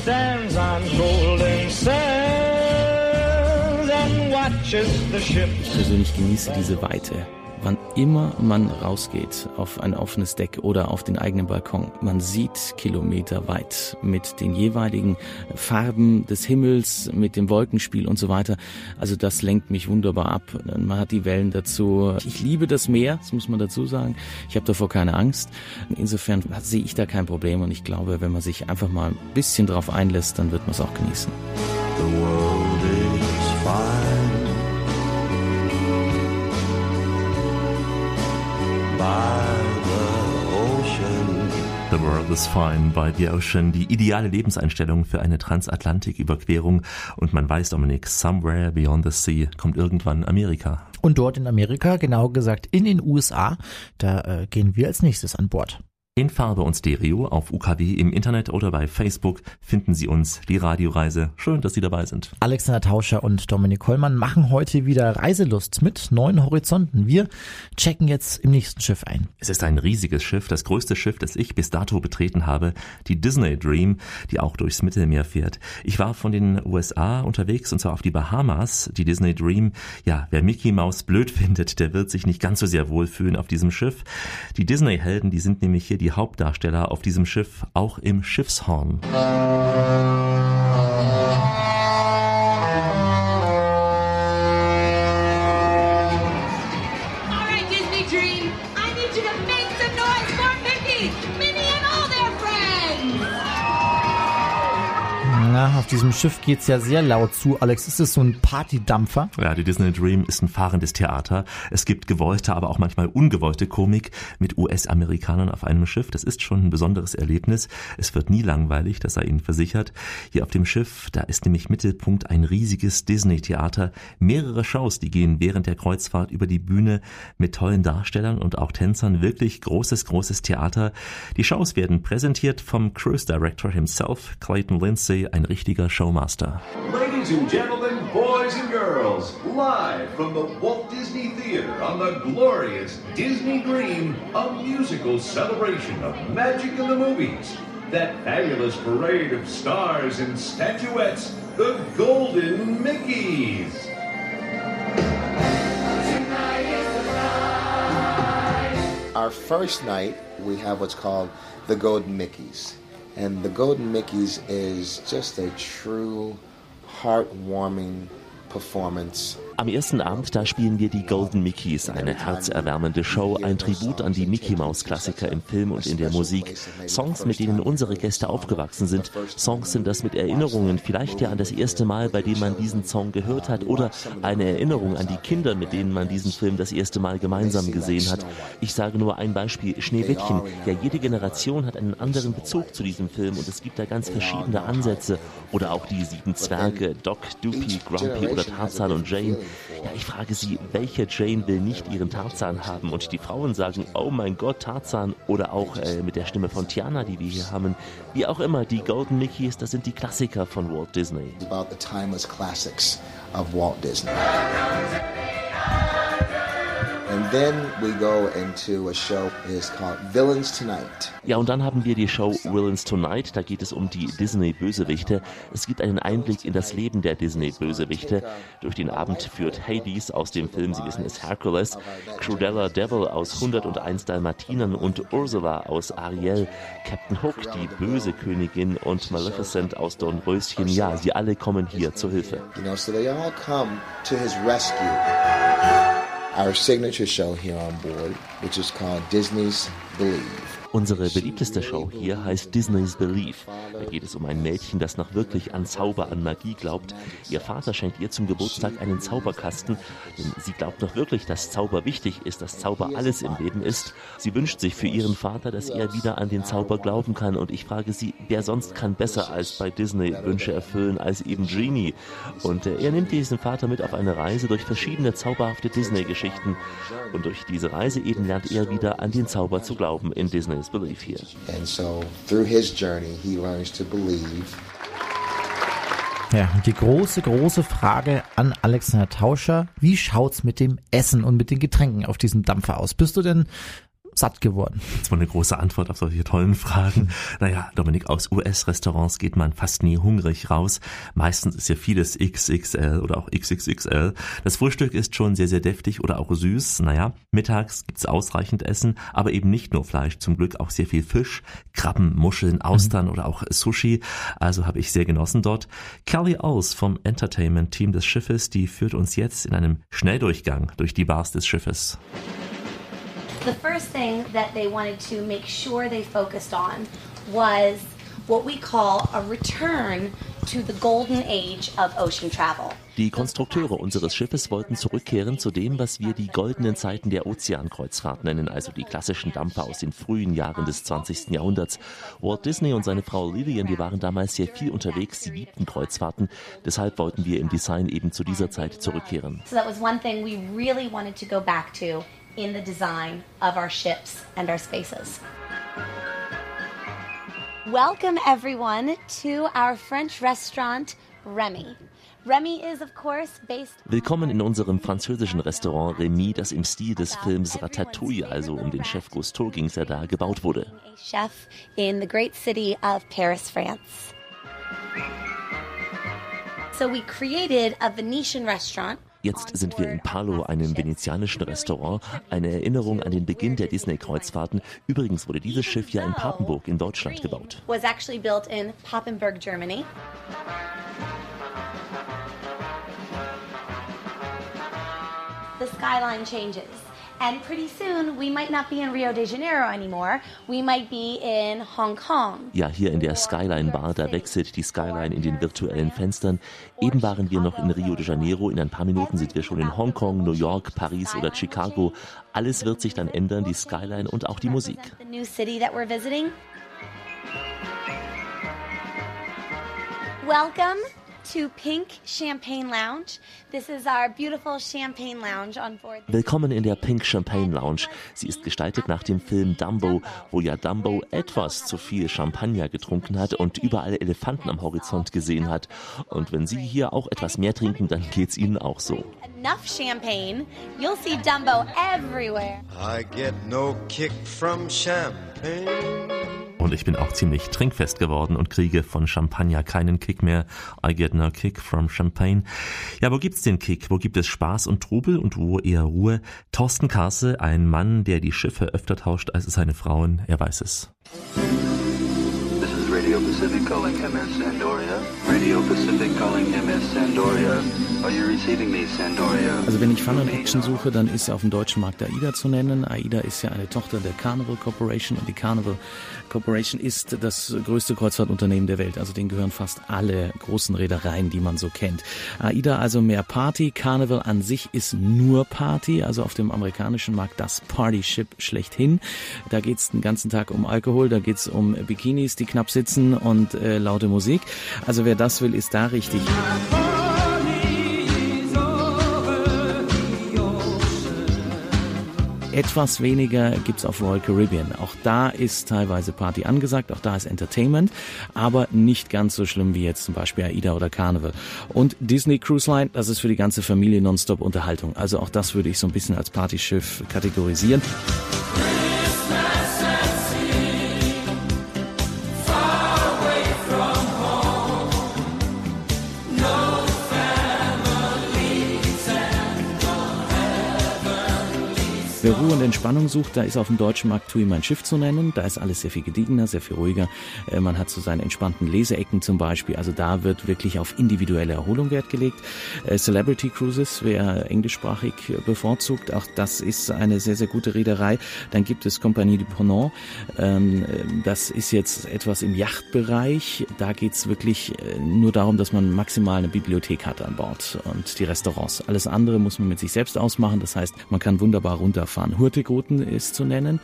stands on golden sands and watches the ships. Ich persönlich genieße diese Weite. Wann immer man rausgeht auf ein offenes Deck oder auf den eigenen Balkon, man sieht Kilometer weit mit den jeweiligen Farben des Himmels, mit dem Wolkenspiel und so weiter. Also das lenkt mich wunderbar ab. Man hat die Wellen dazu. Ich liebe das Meer, das muss man dazu sagen. Ich habe davor keine Angst. Insofern sehe ich da kein Problem und ich glaube, wenn man sich einfach mal ein bisschen drauf einlässt, dann wird man es auch genießen. World is Fine by the Ocean, die ideale Lebenseinstellung für eine Transatlantiküberquerung. Und man weiß, Dominik, somewhere beyond the sea kommt irgendwann Amerika. Und dort in Amerika, genau gesagt in den USA, da äh, gehen wir als nächstes an Bord. In Farbe und Stereo auf UKW im Internet oder bei Facebook finden Sie uns die Radioreise. Schön, dass Sie dabei sind. Alexander Tauscher und Dominik Hollmann machen heute wieder Reiselust mit neuen Horizonten. Wir checken jetzt im nächsten Schiff ein. Es ist ein riesiges Schiff, das größte Schiff, das ich bis dato betreten habe, die Disney Dream, die auch durchs Mittelmeer fährt. Ich war von den USA unterwegs und zwar auf die Bahamas. Die Disney Dream, ja, wer Mickey Mouse blöd findet, der wird sich nicht ganz so sehr wohlfühlen auf diesem Schiff. Die Disney-Helden, die sind nämlich hier die Hauptdarsteller auf diesem Schiff, auch im Schiffshorn. All Na, auf diesem Schiff geht's ja sehr laut zu. Alex, ist es so ein Partydampfer? Ja, die Disney Dream ist ein fahrendes Theater. Es gibt gewollte, aber auch manchmal ungewollte Komik mit US-Amerikanern auf einem Schiff. Das ist schon ein besonderes Erlebnis. Es wird nie langweilig, das sei Ihnen versichert. Hier auf dem Schiff, da ist nämlich Mittelpunkt ein riesiges Disney-Theater. Mehrere Shows, die gehen während der Kreuzfahrt über die Bühne mit tollen Darstellern und auch Tänzern. Wirklich großes, großes Theater. Die Shows werden präsentiert vom Cruise Director himself, Clayton Lindsay, ein richtiger Showmaster. Ladies and gentlemen, boys and girls, live from the Walt Disney Theater on the glorious Disney Dream, a musical celebration of magic in the movies. That fabulous parade of stars and statuettes, the Golden Mickeys. Our first night, we have what's called the Golden Mickeys. And the Golden Mickeys is just a true, heartwarming performance. Am ersten Abend, da spielen wir die Golden Mickeys, eine herzerwärmende Show, ein Tribut an die Mickey Mouse Klassiker im Film und in der Musik. Songs, mit denen unsere Gäste aufgewachsen sind. Songs sind das mit Erinnerungen, vielleicht ja an das erste Mal, bei dem man diesen Song gehört hat oder eine Erinnerung an die Kinder, mit denen man diesen Film das erste Mal gemeinsam gesehen hat. Ich sage nur ein Beispiel, Schneewittchen. Ja, jede Generation hat einen anderen Bezug zu diesem Film und es gibt da ganz verschiedene Ansätze. Oder auch die sieben Zwerge, Doc, Doopy, Grumpy oder Tarzan und Jane. Ja, ich frage Sie, welche Jane will nicht ihren Tarzan haben? Und die Frauen sagen, oh mein Gott, Tarzan. Oder auch äh, mit der Stimme von Tiana, die wir hier haben. Wie auch immer, die Golden Mickeys, das sind die Klassiker von Walt Disney. About the timeless classics of Walt Disney. Ja, und dann haben wir die Show Villains Tonight. Da geht es um die Disney-Bösewichte. Es gibt einen Einblick in das Leben der Disney-Bösewichte. Durch den Abend führt Hades aus dem Film, Sie wissen es, Hercules, Cruella Devil aus 101 Dalmatinern und Ursula aus Ariel, Captain Hook, die böse Königin und Maleficent aus Dornröschen. Ja, sie alle kommen hier zur Hilfe. You know, so they all come to his rescue. Our signature show here on board, which is called Disney's Believe. Unsere beliebteste Show hier heißt Disney's Belief. Da geht es um ein Mädchen, das noch wirklich an Zauber, an Magie glaubt. Ihr Vater schenkt ihr zum Geburtstag einen Zauberkasten, denn sie glaubt noch wirklich, dass Zauber wichtig ist, dass Zauber alles im Leben ist. Sie wünscht sich für ihren Vater, dass er wieder an den Zauber glauben kann und ich frage sie, wer sonst kann besser als bei Disney Wünsche erfüllen als eben Genie? Und äh, er nimmt diesen Vater mit auf eine Reise durch verschiedene zauberhafte Disney-Geschichten und durch diese Reise eben lernt er wieder an den Zauber zu glauben in Disney's Belief hier. And so through his journey, he learns to believe. Ja, und die große, große Frage an Alexander Tauscher, wie schaut's mit dem Essen und mit den Getränken auf diesem Dampfer aus? Bist du denn satt geworden? Das war eine große Antwort auf solche tollen Fragen. Naja, Dominik, aus US-Restaurants geht man fast nie hungrig raus. Meistens ist ja vieles XXL oder auch XXXL. Das Frühstück ist schon sehr, sehr deftig oder auch süß. Naja, mittags gibt's ausreichend Essen, aber eben nicht nur Fleisch, zum Glück auch sehr viel Fisch, Krabben, Muscheln, Austern oder auch Sushi. Also habe ich sehr genossen dort. Kelly Owls vom Entertainment-Team des Schiffes, die führt uns jetzt in einem Schnelldurchgang durch die Bars des Schiffes. The first thing that they wanted to make sure they focused on was what we call a return to the golden age of ocean travel. Die Konstrukteure unseres Schiffes wollten zurückkehren zu dem, was wir die goldenen Zeiten der Ozeankreuzfahrt nennen, also die klassischen Dampfer aus den frühen Jahren des 20. Jahrhunderts. Walt Disney und seine Frau Lillian, die waren damals sehr viel unterwegs, sie liebten Kreuzfahrten. Deshalb wollten wir im Design eben zu dieser Zeit zurückkehren. So that was one thing we really wanted to go back to in the design of our ships and our spaces. Welcome everyone to our French restaurant Remy. Remy is of course based Willkommen in unserem französischen Restaurant Remy, das im Stil des Films Ratatouille, also um den Chef Gusteau ging's ja da, gebaut wurde. a chef in the great city of Paris, France. So we created a Venetian restaurant Jetzt sind wir in Palo, einem venezianischen Restaurant. Eine Erinnerung an den Beginn der Disney-Kreuzfahrten. Übrigens wurde dieses Schiff ja in Papenburg in Deutschland gebaut. The skyline changes. And pretty soon, we might not be in Rio de Janeiro anymore. We might be in Hong Kong. Ja, hier in der Skyline Bar, da wechselt die Skyline in den virtuellen Fenstern. Eben waren wir noch in Rio de Janeiro, in ein paar Minuten sind wir schon in Hongkong, New York, Paris oder Chicago. Alles wird sich dann ändern, die Skyline und auch die Musik. The new city that we're visiting. Welcome to Pink Champagne Lounge. This is our beautiful champagne lounge on board. Willkommen in der Pink Champagne Lounge. Sie ist gestaltet nach dem Film Dumbo, wo ja Dumbo etwas zu viel Champagner getrunken hat und überall Elefanten am Horizont gesehen hat. Und wenn Sie hier auch etwas mehr trinken, dann geht's Ihnen auch so. Enough champagne, you'll see Dumbo everywhere. I get no kick from champagne. Und ich bin auch ziemlich trinkfest geworden und kriege von Champagner keinen Kick mehr. I get no kick from Champagne. Ja, wo gibt's den Kick? Wo gibt es Spaß und Trubel und wo eher Ruhe? Thorsten Karse, ein Mann, der die Schiffe öfter tauscht als seine Frauen, er weiß es. This is Radio Pacific calling MS Sandoria. Radio Pacific calling MS Sandoria. Are you receiving me, Sandoria? Also wenn ich Fun und Action suche, dann ist auf dem deutschen Markt AIDA zu nennen. AIDA ist ja eine Tochter der Carnival Corporation und die Carnival Corporation ist das größte Kreuzfahrtunternehmen der Welt. Also denen gehören fast alle großen Reedereien, die man so kennt. AIDA also mehr Party. Carnival an sich ist nur Party. Also auf dem amerikanischen Markt das Party-Ship schlechthin. Da geht's den ganzen Tag um Alkohol, da geht's um Bikinis, die knapp sitzen und äh, laute Musik. Also wer das will, ist da richtig. Etwas weniger gibt's auf Royal Caribbean. Auch da ist teilweise Party angesagt, auch da ist Entertainment, aber nicht ganz so schlimm wie jetzt zum Beispiel AIDA oder Carnival. Und Disney Cruise Line, das ist für die ganze Familie nonstop Unterhaltung. Also auch das würde ich so ein bisschen als Partyschiff kategorisieren. Ruhe und Entspannung sucht, da ist auf dem deutschen Markt Tui mein Schiff zu nennen. Da ist alles sehr viel gediegener, sehr viel ruhiger. Äh, man hat so seine entspannten Leseecken zum Beispiel. Also da wird wirklich auf individuelle Erholung Wert gelegt. Äh, Celebrity Cruises, wer englischsprachig bevorzugt, auch das ist eine sehr, sehr gute Reederei. Dann gibt es Compagnie du Ponant. Ähm, das ist jetzt etwas im Yachtbereich. Da geht's wirklich äh, nur darum, dass man maximal eine Bibliothek hat an Bord und die Restaurants. Alles andere muss man mit sich selbst ausmachen. Das heißt, man kann wunderbar runterfahren fahren. Hurtigruten ist zu nennen.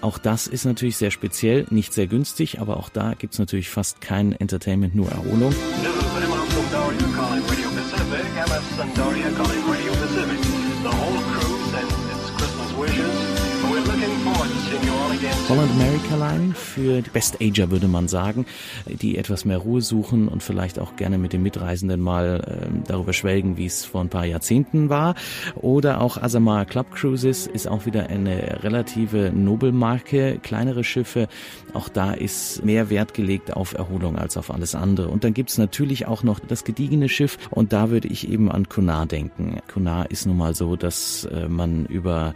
Auch das ist natürlich sehr speziell, nicht sehr günstig, aber auch da gibt es natürlich fast kein Entertainment, nur Erholung. Holland America Line für die Best Ager würde man sagen, die etwas mehr Ruhe suchen und vielleicht auch gerne mit den Mitreisenden mal äh, darüber schwelgen, wie es vor ein paar Jahrzehnten war. Oder auch Asamar Club Cruises ist auch wieder eine relative Nobelmarke, kleinere Schiffe. Auch da ist mehr Wert gelegt auf Erholung als auf alles andere. Und dann gibt's natürlich auch noch das gediegene Schiff und da würde ich eben an Kunar denken. Kunar ist nun mal so, dass äh, man über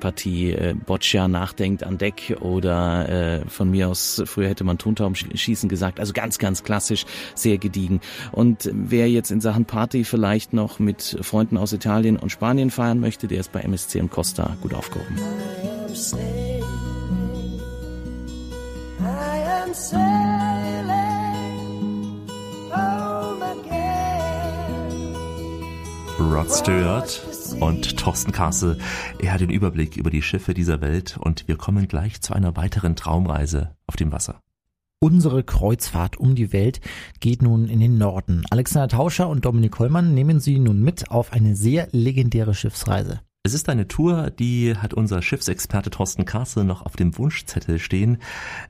Partie äh, Boccia nachdenkt an Deck oder äh, von mir aus, früher hätte man Tontaubenschießen gesagt, also ganz, ganz klassisch, sehr gediegen. Und wer jetzt in Sachen Party vielleicht noch mit Freunden aus Italien und Spanien feiern möchte, der ist bei MSC und Costa gut aufgehoben. Rod Stewart und Thorsten Kassel. Er hat den Überblick über die Schiffe dieser Welt und wir kommen gleich zu einer weiteren Traumreise auf dem Wasser. Unsere Kreuzfahrt um die Welt geht nun in den Norden. Alexander Tauscher und Dominik Kollmann nehmen Sie nun mit auf eine sehr legendäre Schiffsreise. Es ist eine Tour, die hat unser Schiffsexperte Thorsten Kassel noch auf dem Wunschzettel stehen.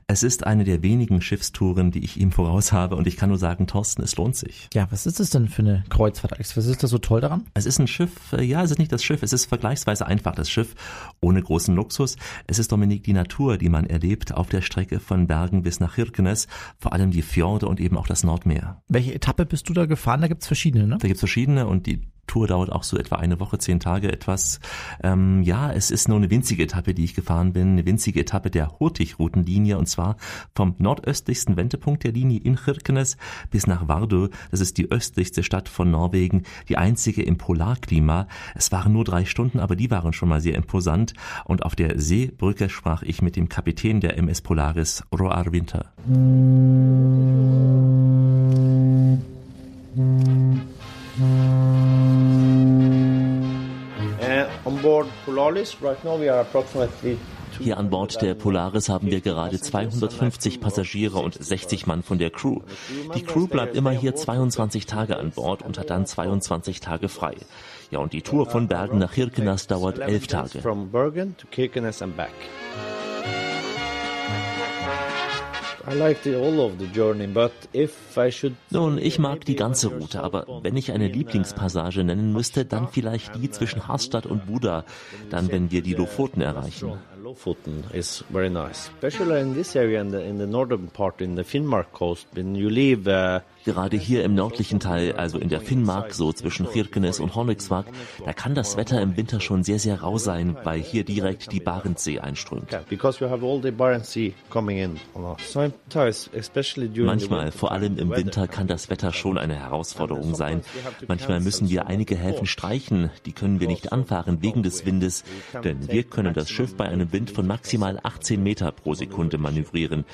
Es ist eine der wenigen Schiffstouren, die ich ihm voraus habe und ich kann nur sagen, Thorsten, es lohnt sich. Ja, was ist es denn für eine Kreuzfahrt? Was ist da so toll daran? Es ist ein Schiff, äh, ja, es ist nicht das Schiff, es ist vergleichsweise einfach das Schiff, ohne großen Luxus. Es ist Dominik die Natur, die man erlebt auf der Strecke von Bergen bis nach Hirkenes, vor allem die Fjorde und eben auch das Nordmeer. Welche Etappe bist du da gefahren? Da gibt's verschiedene, ne? Da gibt's verschiedene und die Tour dauert auch so etwa eine Woche, zehn Tage etwas. Ähm, ja, es ist nur eine winzige Etappe, die ich gefahren bin, eine winzige Etappe der Hurtig-Routenlinie und zwar vom nordöstlichsten Wendepunkt der Linie in Kirkenes bis nach Vardø. Das ist die östlichste Stadt von Norwegen, die einzige im Polarklima. Es waren nur drei Stunden, aber die waren schon mal sehr imposant und auf der Seebrücke sprach ich mit dem Kapitän der MS Polaris, Roar Winter. Hier an Bord der Polaris haben wir gerade 250 Passagiere und 60 Mann von der Crew. Die Crew bleibt immer hier 22 Tage an Bord und hat dann 22 Tage frei. Ja, und die Tour von Bergen nach Hirkenas dauert elf Tage. Nun, ich mag die ganze Route, aber wenn ich eine Lieblingspassage nennen müsste, dann vielleicht die zwischen Harsstadt und Buda, dann wenn wir die Lofoten erreichen. Lofoten is very nice, especially in this area in the in the northern part in the Finnmark coast. When you leave uh, Gerade hier im nördlichen Teil, also in der Finnmark, so zwischen Kirkenes und Honningsvåg, da kann das Wetter im Winter schon sehr, sehr rau sein, weil hier direkt die Barentssee einströmt. Manchmal, vor allem im Winter, kann das Wetter schon eine Herausforderung sein. Manchmal müssen wir einige Häfen streichen, die können wir nicht anfahren wegen des Windes, denn wir können das Schiff bei einem Wind von maximal 18 Meter pro Sekunde manövrieren.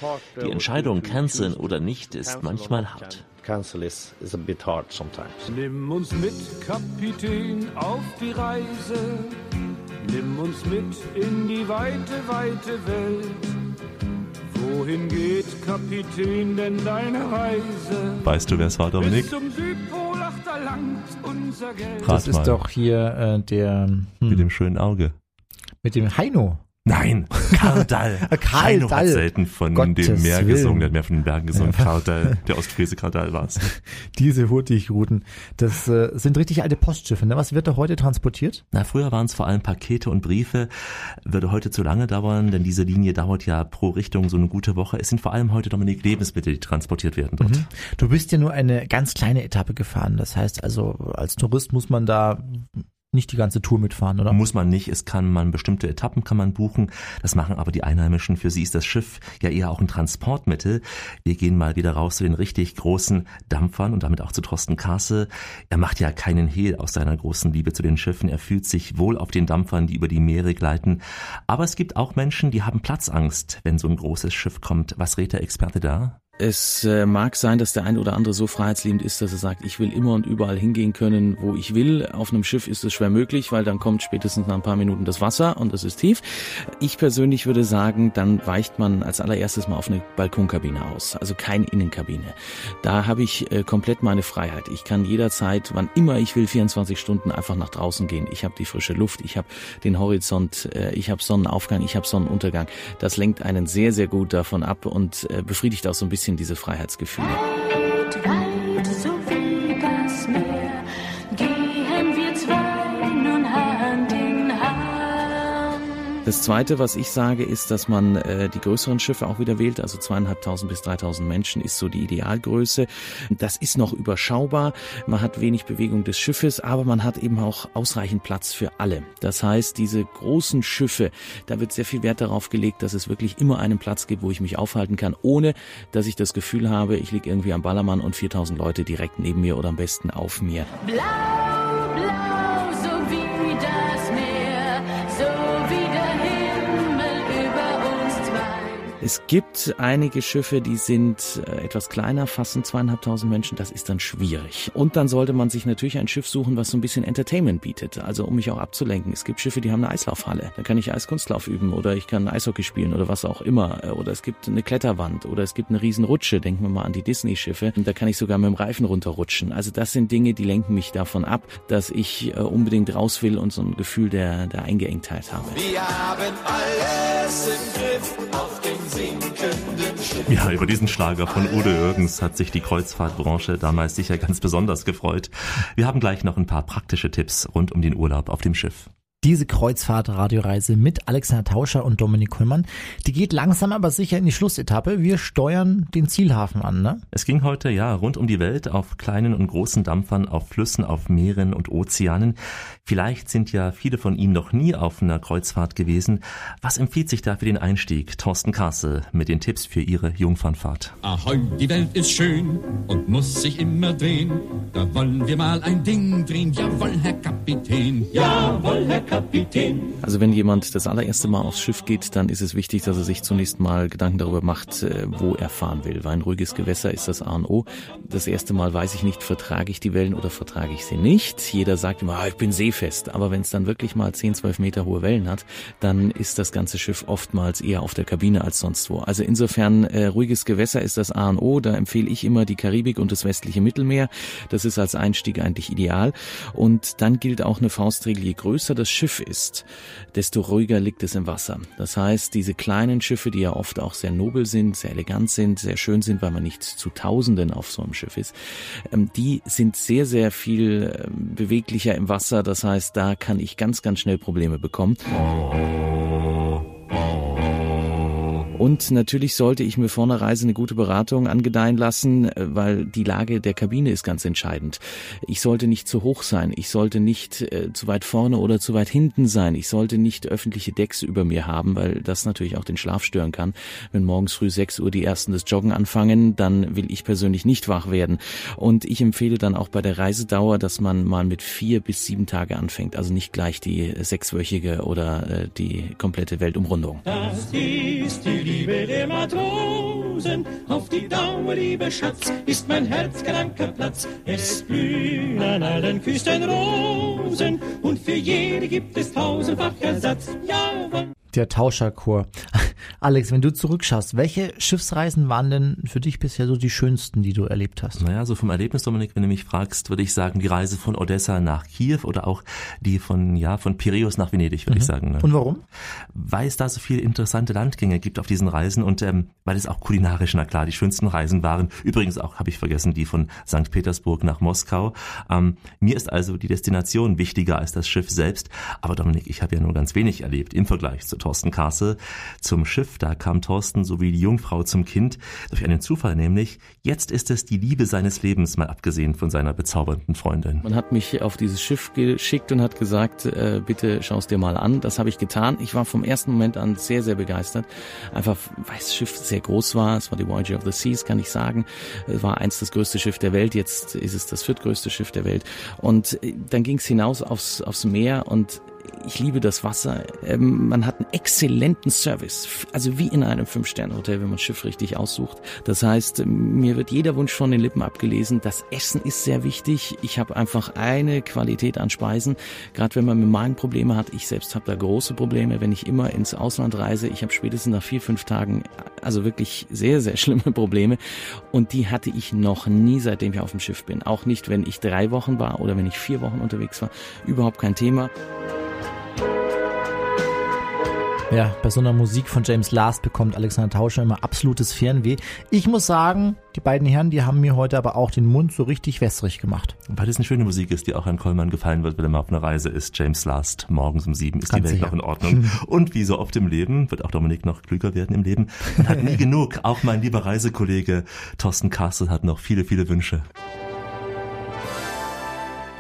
Die Entscheidung, canceln oder nicht, ist manchmal hart cancel is, is a bit hard sometimes. Nimm uns mit, Kapitän, auf die Reise. Nimm uns mit in die weite, weite Welt. Wohin geht, Kapitän, denn deine Reise? Weißt du, wer es war, Dominik? Bis zum Südpol, ach, da langt unser Geld. Das ist doch hier äh, der... Hm, Mit dem schönen Auge. Mit dem Heino. Nein, Karl Dall. Karl Heino Dall. hat selten von Gottes dem Meer Willen. gesungen, der hat mehr von den Bergen gesungen. Karl Dall, der Ostfriese Karl Dall war's. Diese Hurtigruten, das äh, sind richtig alte Postschiffe. Ne? Was wird da heute transportiert? Na, früher waren es vor allem Pakete und Briefe. Würde heute zu lange dauern, denn diese Linie dauert ja pro Richtung so eine gute Woche. Es sind vor allem heute, Dominik, Lebensmittel, die transportiert werden dort. Mhm. Du bist ja nur eine ganz kleine Etappe gefahren. Das heißt also, als Tourist muss man da nicht die ganze Tour mitfahren, oder? Muss man nicht. Es kann man bestimmte Etappen kann man buchen. Das machen aber die Einheimischen. Für sie ist das Schiff ja eher auch ein Transportmittel. Wir gehen mal wieder raus zu den richtig großen Dampfern und damit auch zu Thorsten Kasse. Er macht ja keinen Hehl aus seiner großen Liebe zu den Schiffen. Er fühlt sich wohl auf den Dampfern, die über die Meere gleiten. Aber es gibt auch Menschen, die haben Platzangst, wenn so ein großes Schiff kommt. Was rät der Experte da? Es äh, mag sein, dass der ein oder andere so freiheitsliebend ist, dass er sagt, ich will immer und überall hingehen können, wo ich will. Auf einem Schiff ist es schwer möglich, weil dann kommt spätestens nach ein paar Minuten das Wasser und das ist tief. Ich persönlich würde sagen, dann weicht man als allererstes mal auf eine Balkonkabine aus, also keine Innenkabine. Da habe ich äh, komplett meine Freiheit. Ich kann jederzeit, wann immer ich will, 24 Stunden einfach nach draußen gehen. Ich habe die frische Luft, ich habe den Horizont, äh, ich habe Sonnenaufgang, ich habe Sonnenuntergang. Das lenkt einen sehr, sehr gut davon ab und äh, befriedigt auch so ein bisschen bisschen diese Freiheitsgefühle. Weit, Das Zweite, was ich sage, ist, dass man äh, die größeren Schiffe auch wieder wählt. Also zweieinhalbtausend bis dreitausend Menschen ist so die Idealgröße. Das ist noch überschaubar. Man hat wenig Bewegung des Schiffes, aber man hat eben auch ausreichend Platz für alle. Das heißt, diese großen Schiffe, da wird sehr viel Wert darauf gelegt, dass es wirklich immer einen Platz gibt, wo ich mich aufhalten kann, ohne dass ich das Gefühl habe, ich liege irgendwie am Ballermann und 4000 Leute direkt neben mir oder am besten auf mir. Blau, Es gibt einige Schiffe, die sind äh, etwas kleiner, fassen zweieinhalbtausend Menschen. Das ist dann schwierig. Und dann sollte man sich natürlich ein Schiff suchen, was so ein bisschen Entertainment bietet. Also um mich auch abzulenken. Es gibt Schiffe, die haben eine Eislaufhalle. Da kann ich Eiskunstlauf üben oder ich kann Eishockey spielen oder was auch immer. Äh, Oder es gibt eine Kletterwand oder es gibt eine Riesenrutsche. Denken wir mal an die Disney-Schiffe. Da kann ich sogar mit dem Reifen runterrutschen. Also das sind Dinge, die lenken mich davon ab, dass ich äh, unbedingt raus will und so ein Gefühl der, der Eingeengtheit habe. Wir haben alles im Griff Ja, über diesen Schlager von Udo Jürgens hat sich die Kreuzfahrtbranche damals sicher ganz besonders gefreut. Wir haben gleich noch ein paar praktische Tipps rund um den Urlaub auf dem Schiff. Diese Kreuzfahrt-Radioreise mit Alexander Tauscher und Dominik Höllmann, die geht langsam aber sicher in die Schlussetappe. Wir steuern den Zielhafen an, ne? Es ging heute ja rund um die Welt auf kleinen und großen Dampfern, auf Flüssen, auf Meeren und Ozeanen. Vielleicht sind ja viele von Ihnen noch nie auf einer Kreuzfahrt gewesen. Was empfiehlt sich da für den Einstieg? Thorsten Kassel mit den Tipps für Ihre Jungfernfahrt. Ahoi, die Welt ist schön und muss sich immer drehen. Da wollen wir mal ein Ding drehen. Jawohl, Herr Kapitän. Jawohl, Herr Kapitän. Also wenn jemand das allererste Mal aufs Schiff geht, dann ist es wichtig, dass er sich zunächst mal Gedanken darüber macht, äh, wo er fahren will. Weil ein ruhiges Gewässer ist das A und O. Das erste Mal weiß ich nicht, vertrage ich die Wellen oder vertrage ich sie nicht. Jeder sagt immer, ah, ich bin seefest. Aber wenn es dann wirklich mal 10, 12 Meter hohe Wellen hat, dann ist das ganze Schiff oftmals eher auf der Kabine als sonst wo. Also insofern äh, ruhiges Gewässer ist das A und O. Da empfehle ich immer die Karibik und das westliche Mittelmeer. Das ist als Einstieg eigentlich ideal. Und dann gilt auch eine Faustregel, je größer das Schiff ist, desto ruhiger liegt es im Wasser. Das heißt, diese kleinen Schiffe, die ja oft auch sehr nobel sind, sehr elegant sind, sehr schön sind, weil man nicht zu Tausenden auf so einem Schiff ist, ähm, die sind sehr, sehr viel ähm, beweglicher im Wasser. Das heißt, da kann ich ganz, ganz schnell Probleme bekommen. Und natürlich sollte ich mir vor einer Reise eine gute Beratung angedeihen lassen, weil die Lage der Kabine ist ganz entscheidend. Ich sollte nicht zu hoch sein, ich sollte nicht äh, zu weit vorne oder zu weit hinten sein, ich sollte nicht öffentliche Decks über mir haben, weil das natürlich auch den Schlaf stören kann. Wenn morgens früh 6 Uhr die ersten das Joggen anfangen, dann will ich persönlich nicht wach werden. Und ich empfehle dann auch bei der Reisedauer, dass man mal mit vier bis sieben Tage anfängt, also nicht gleich die sechswöchige oder äh, die komplette Weltumrundung. Das ist die Liebe der Matrosen. Auf die Dauer, liebe Schatz, ist mein Herz kein Ankerplatz. Es blühen an allen Küsten Rosen und für jede gibt es tausendfach Ersatz. Jawohl. Der Tauscherchor. Alex, wenn du zurückschaust, welche Schiffsreisen waren denn für dich bisher so die schönsten, die du erlebt hast? Naja, so vom Erlebnis, Dominik, wenn du mich fragst, würde ich sagen, die Reise von Odessa nach Kiew oder auch die von, ja, von Piräus nach Venedig, würde Mhm. ich sagen. Ne? Und warum? Weil es da so viele interessante Landgänge gibt auf diesen Reisen und ähm, weil es auch kulinarisch, na klar, die schönsten Reisen waren. Übrigens auch, habe ich vergessen, die von St. Petersburg nach Moskau. Ähm, mir ist also die Destination wichtiger als das Schiff selbst. Aber Dominik, ich habe ja nur ganz wenig erlebt im Vergleich zu Thorsten Kassel. Zum Schiff, da kam Thorsten sowie die Jungfrau zum Kind, durch einen Zufall nämlich. Jetzt ist es die Liebe seines Lebens, mal abgesehen von seiner bezaubernden Freundin. Man hat mich auf dieses Schiff geschickt und hat gesagt, äh, bitte schau es dir mal an. Das habe ich getan. Ich war vom ersten Moment an sehr, sehr begeistert. Einfach, weil das Schiff sehr groß war. Es war die Voyager of the Seas, kann ich sagen. Es war eins das größte Schiff der Welt. Jetzt ist es das viertgrößte Schiff der Welt. Und äh, dann ging es hinaus aufs, aufs Meer und ich liebe das Wasser. Ähm, man hat einen exzellenten Service, also wie in einem Fünf-Sterne-Hotel, wenn man Schiff richtig aussucht. Das heißt, mir wird jeder Wunsch von den Lippen abgelesen. Das Essen ist sehr wichtig. Ich habe einfach eine Qualität an Speisen. Gerade wenn man mit Magenprobleme hat, ich selbst habe da große Probleme, wenn ich immer ins Ausland reise. Ich habe spätestens nach vier, fünf Tagen also wirklich sehr, sehr schlimme Probleme. Und die hatte ich noch nie, seitdem ich auf dem Schiff bin. Auch nicht, wenn ich drei Wochen war oder wenn ich vier Wochen unterwegs war. Überhaupt kein Thema. Ja, bei so einer Musik von James Last bekommt Alexander Tauscher immer absolutes Fernweh. Ich muss sagen, die beiden Herren, die haben mir heute aber auch den Mund so richtig wässrig gemacht. Weil das eine schöne Musik ist, die auch Herrn Kollmann gefallen wird, wenn er mal auf einer Reise ist. James Last, morgens um sieben ist Ganz die Welt sicher. noch in Ordnung. Und wie so oft im Leben, wird auch Dominik noch klüger werden im Leben. Man hat nie genug. Auch mein lieber Reisekollege Thorsten Castle hat noch viele, viele Wünsche.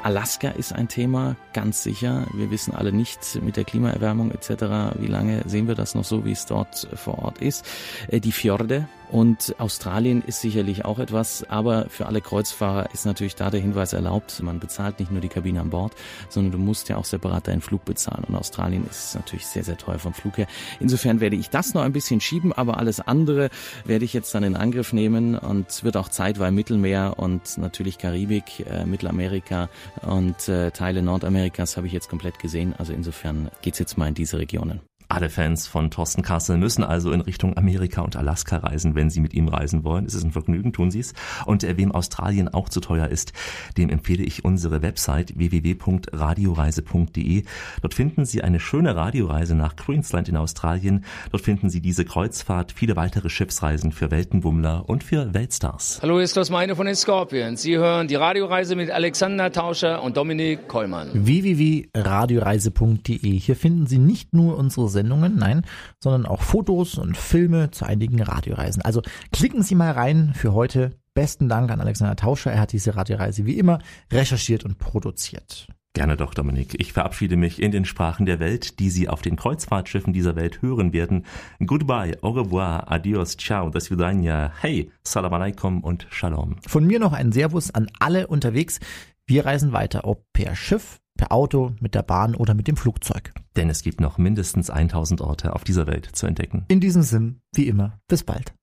Alaska ist ein Thema, ganz sicher. Wir wissen alle nicht mit der Klimaerwärmung etc., wie lange sehen wir das noch so, wie es dort vor Ort ist. Äh, Die Fjorde und Australien ist sicherlich auch etwas, aber für alle Kreuzfahrer ist natürlich da der Hinweis erlaubt, man bezahlt nicht nur die Kabine an Bord, sondern du musst ja auch separat deinen Flug bezahlen. Und Australien ist natürlich sehr, sehr teuer vom Flug her. Insofern werde ich das noch ein bisschen schieben, aber alles andere werde ich jetzt dann in Angriff nehmen und es wird auch Zeit, weil Mittelmeer und natürlich Karibik, äh, Mittelamerika und äh, Teile Nordamerikas habe ich jetzt komplett gesehen. Also insofern geht's jetzt mal in diese Regionen. Alle Fans von Thorsten Kassel müssen also in Richtung Amerika und Alaska reisen, wenn sie mit ihm reisen wollen. Es ist ein Vergnügen, tun sie es. Und äh, wem Australien auch zu teuer ist, dem empfehle ich unsere Website www.radioreise.de. Dort finden Sie eine schöne Radioreise nach Queensland in Australien. Dort finden Sie diese Kreuzfahrt, viele weitere Schiffsreisen für Weltenbummler und für Weltstars. Hallo, ist das meine von den Scorpions. Sie hören die Radioreise mit Alexander Tauscher und Dominik Kollmann. www.radioreise.de. Hier finden Sie nicht nur unsere Sendungen, nein, sondern auch Fotos und Filme zu einigen Radioreisen. Also klicken Sie mal rein für heute. Besten Dank an Alexander Tauscher. Er hat diese Radioreise wie immer recherchiert und produziert. Gerne doch, Dominik. Ich verabschiede mich in den Sprachen der Welt, die Sie auf den Kreuzfahrtschiffen dieser Welt hören werden. Goodbye, au revoir, adios, ciao, das vidania, hey, salam alaikum und shalom. Von mir noch ein Servus an alle unterwegs. Wir reisen weiter, ob per Schiff, per Auto, mit der Bahn oder mit dem Flugzeug. Denn es gibt noch mindestens 1000 Orte auf dieser Welt zu entdecken. In diesem Sinn, wie immer, bis bald.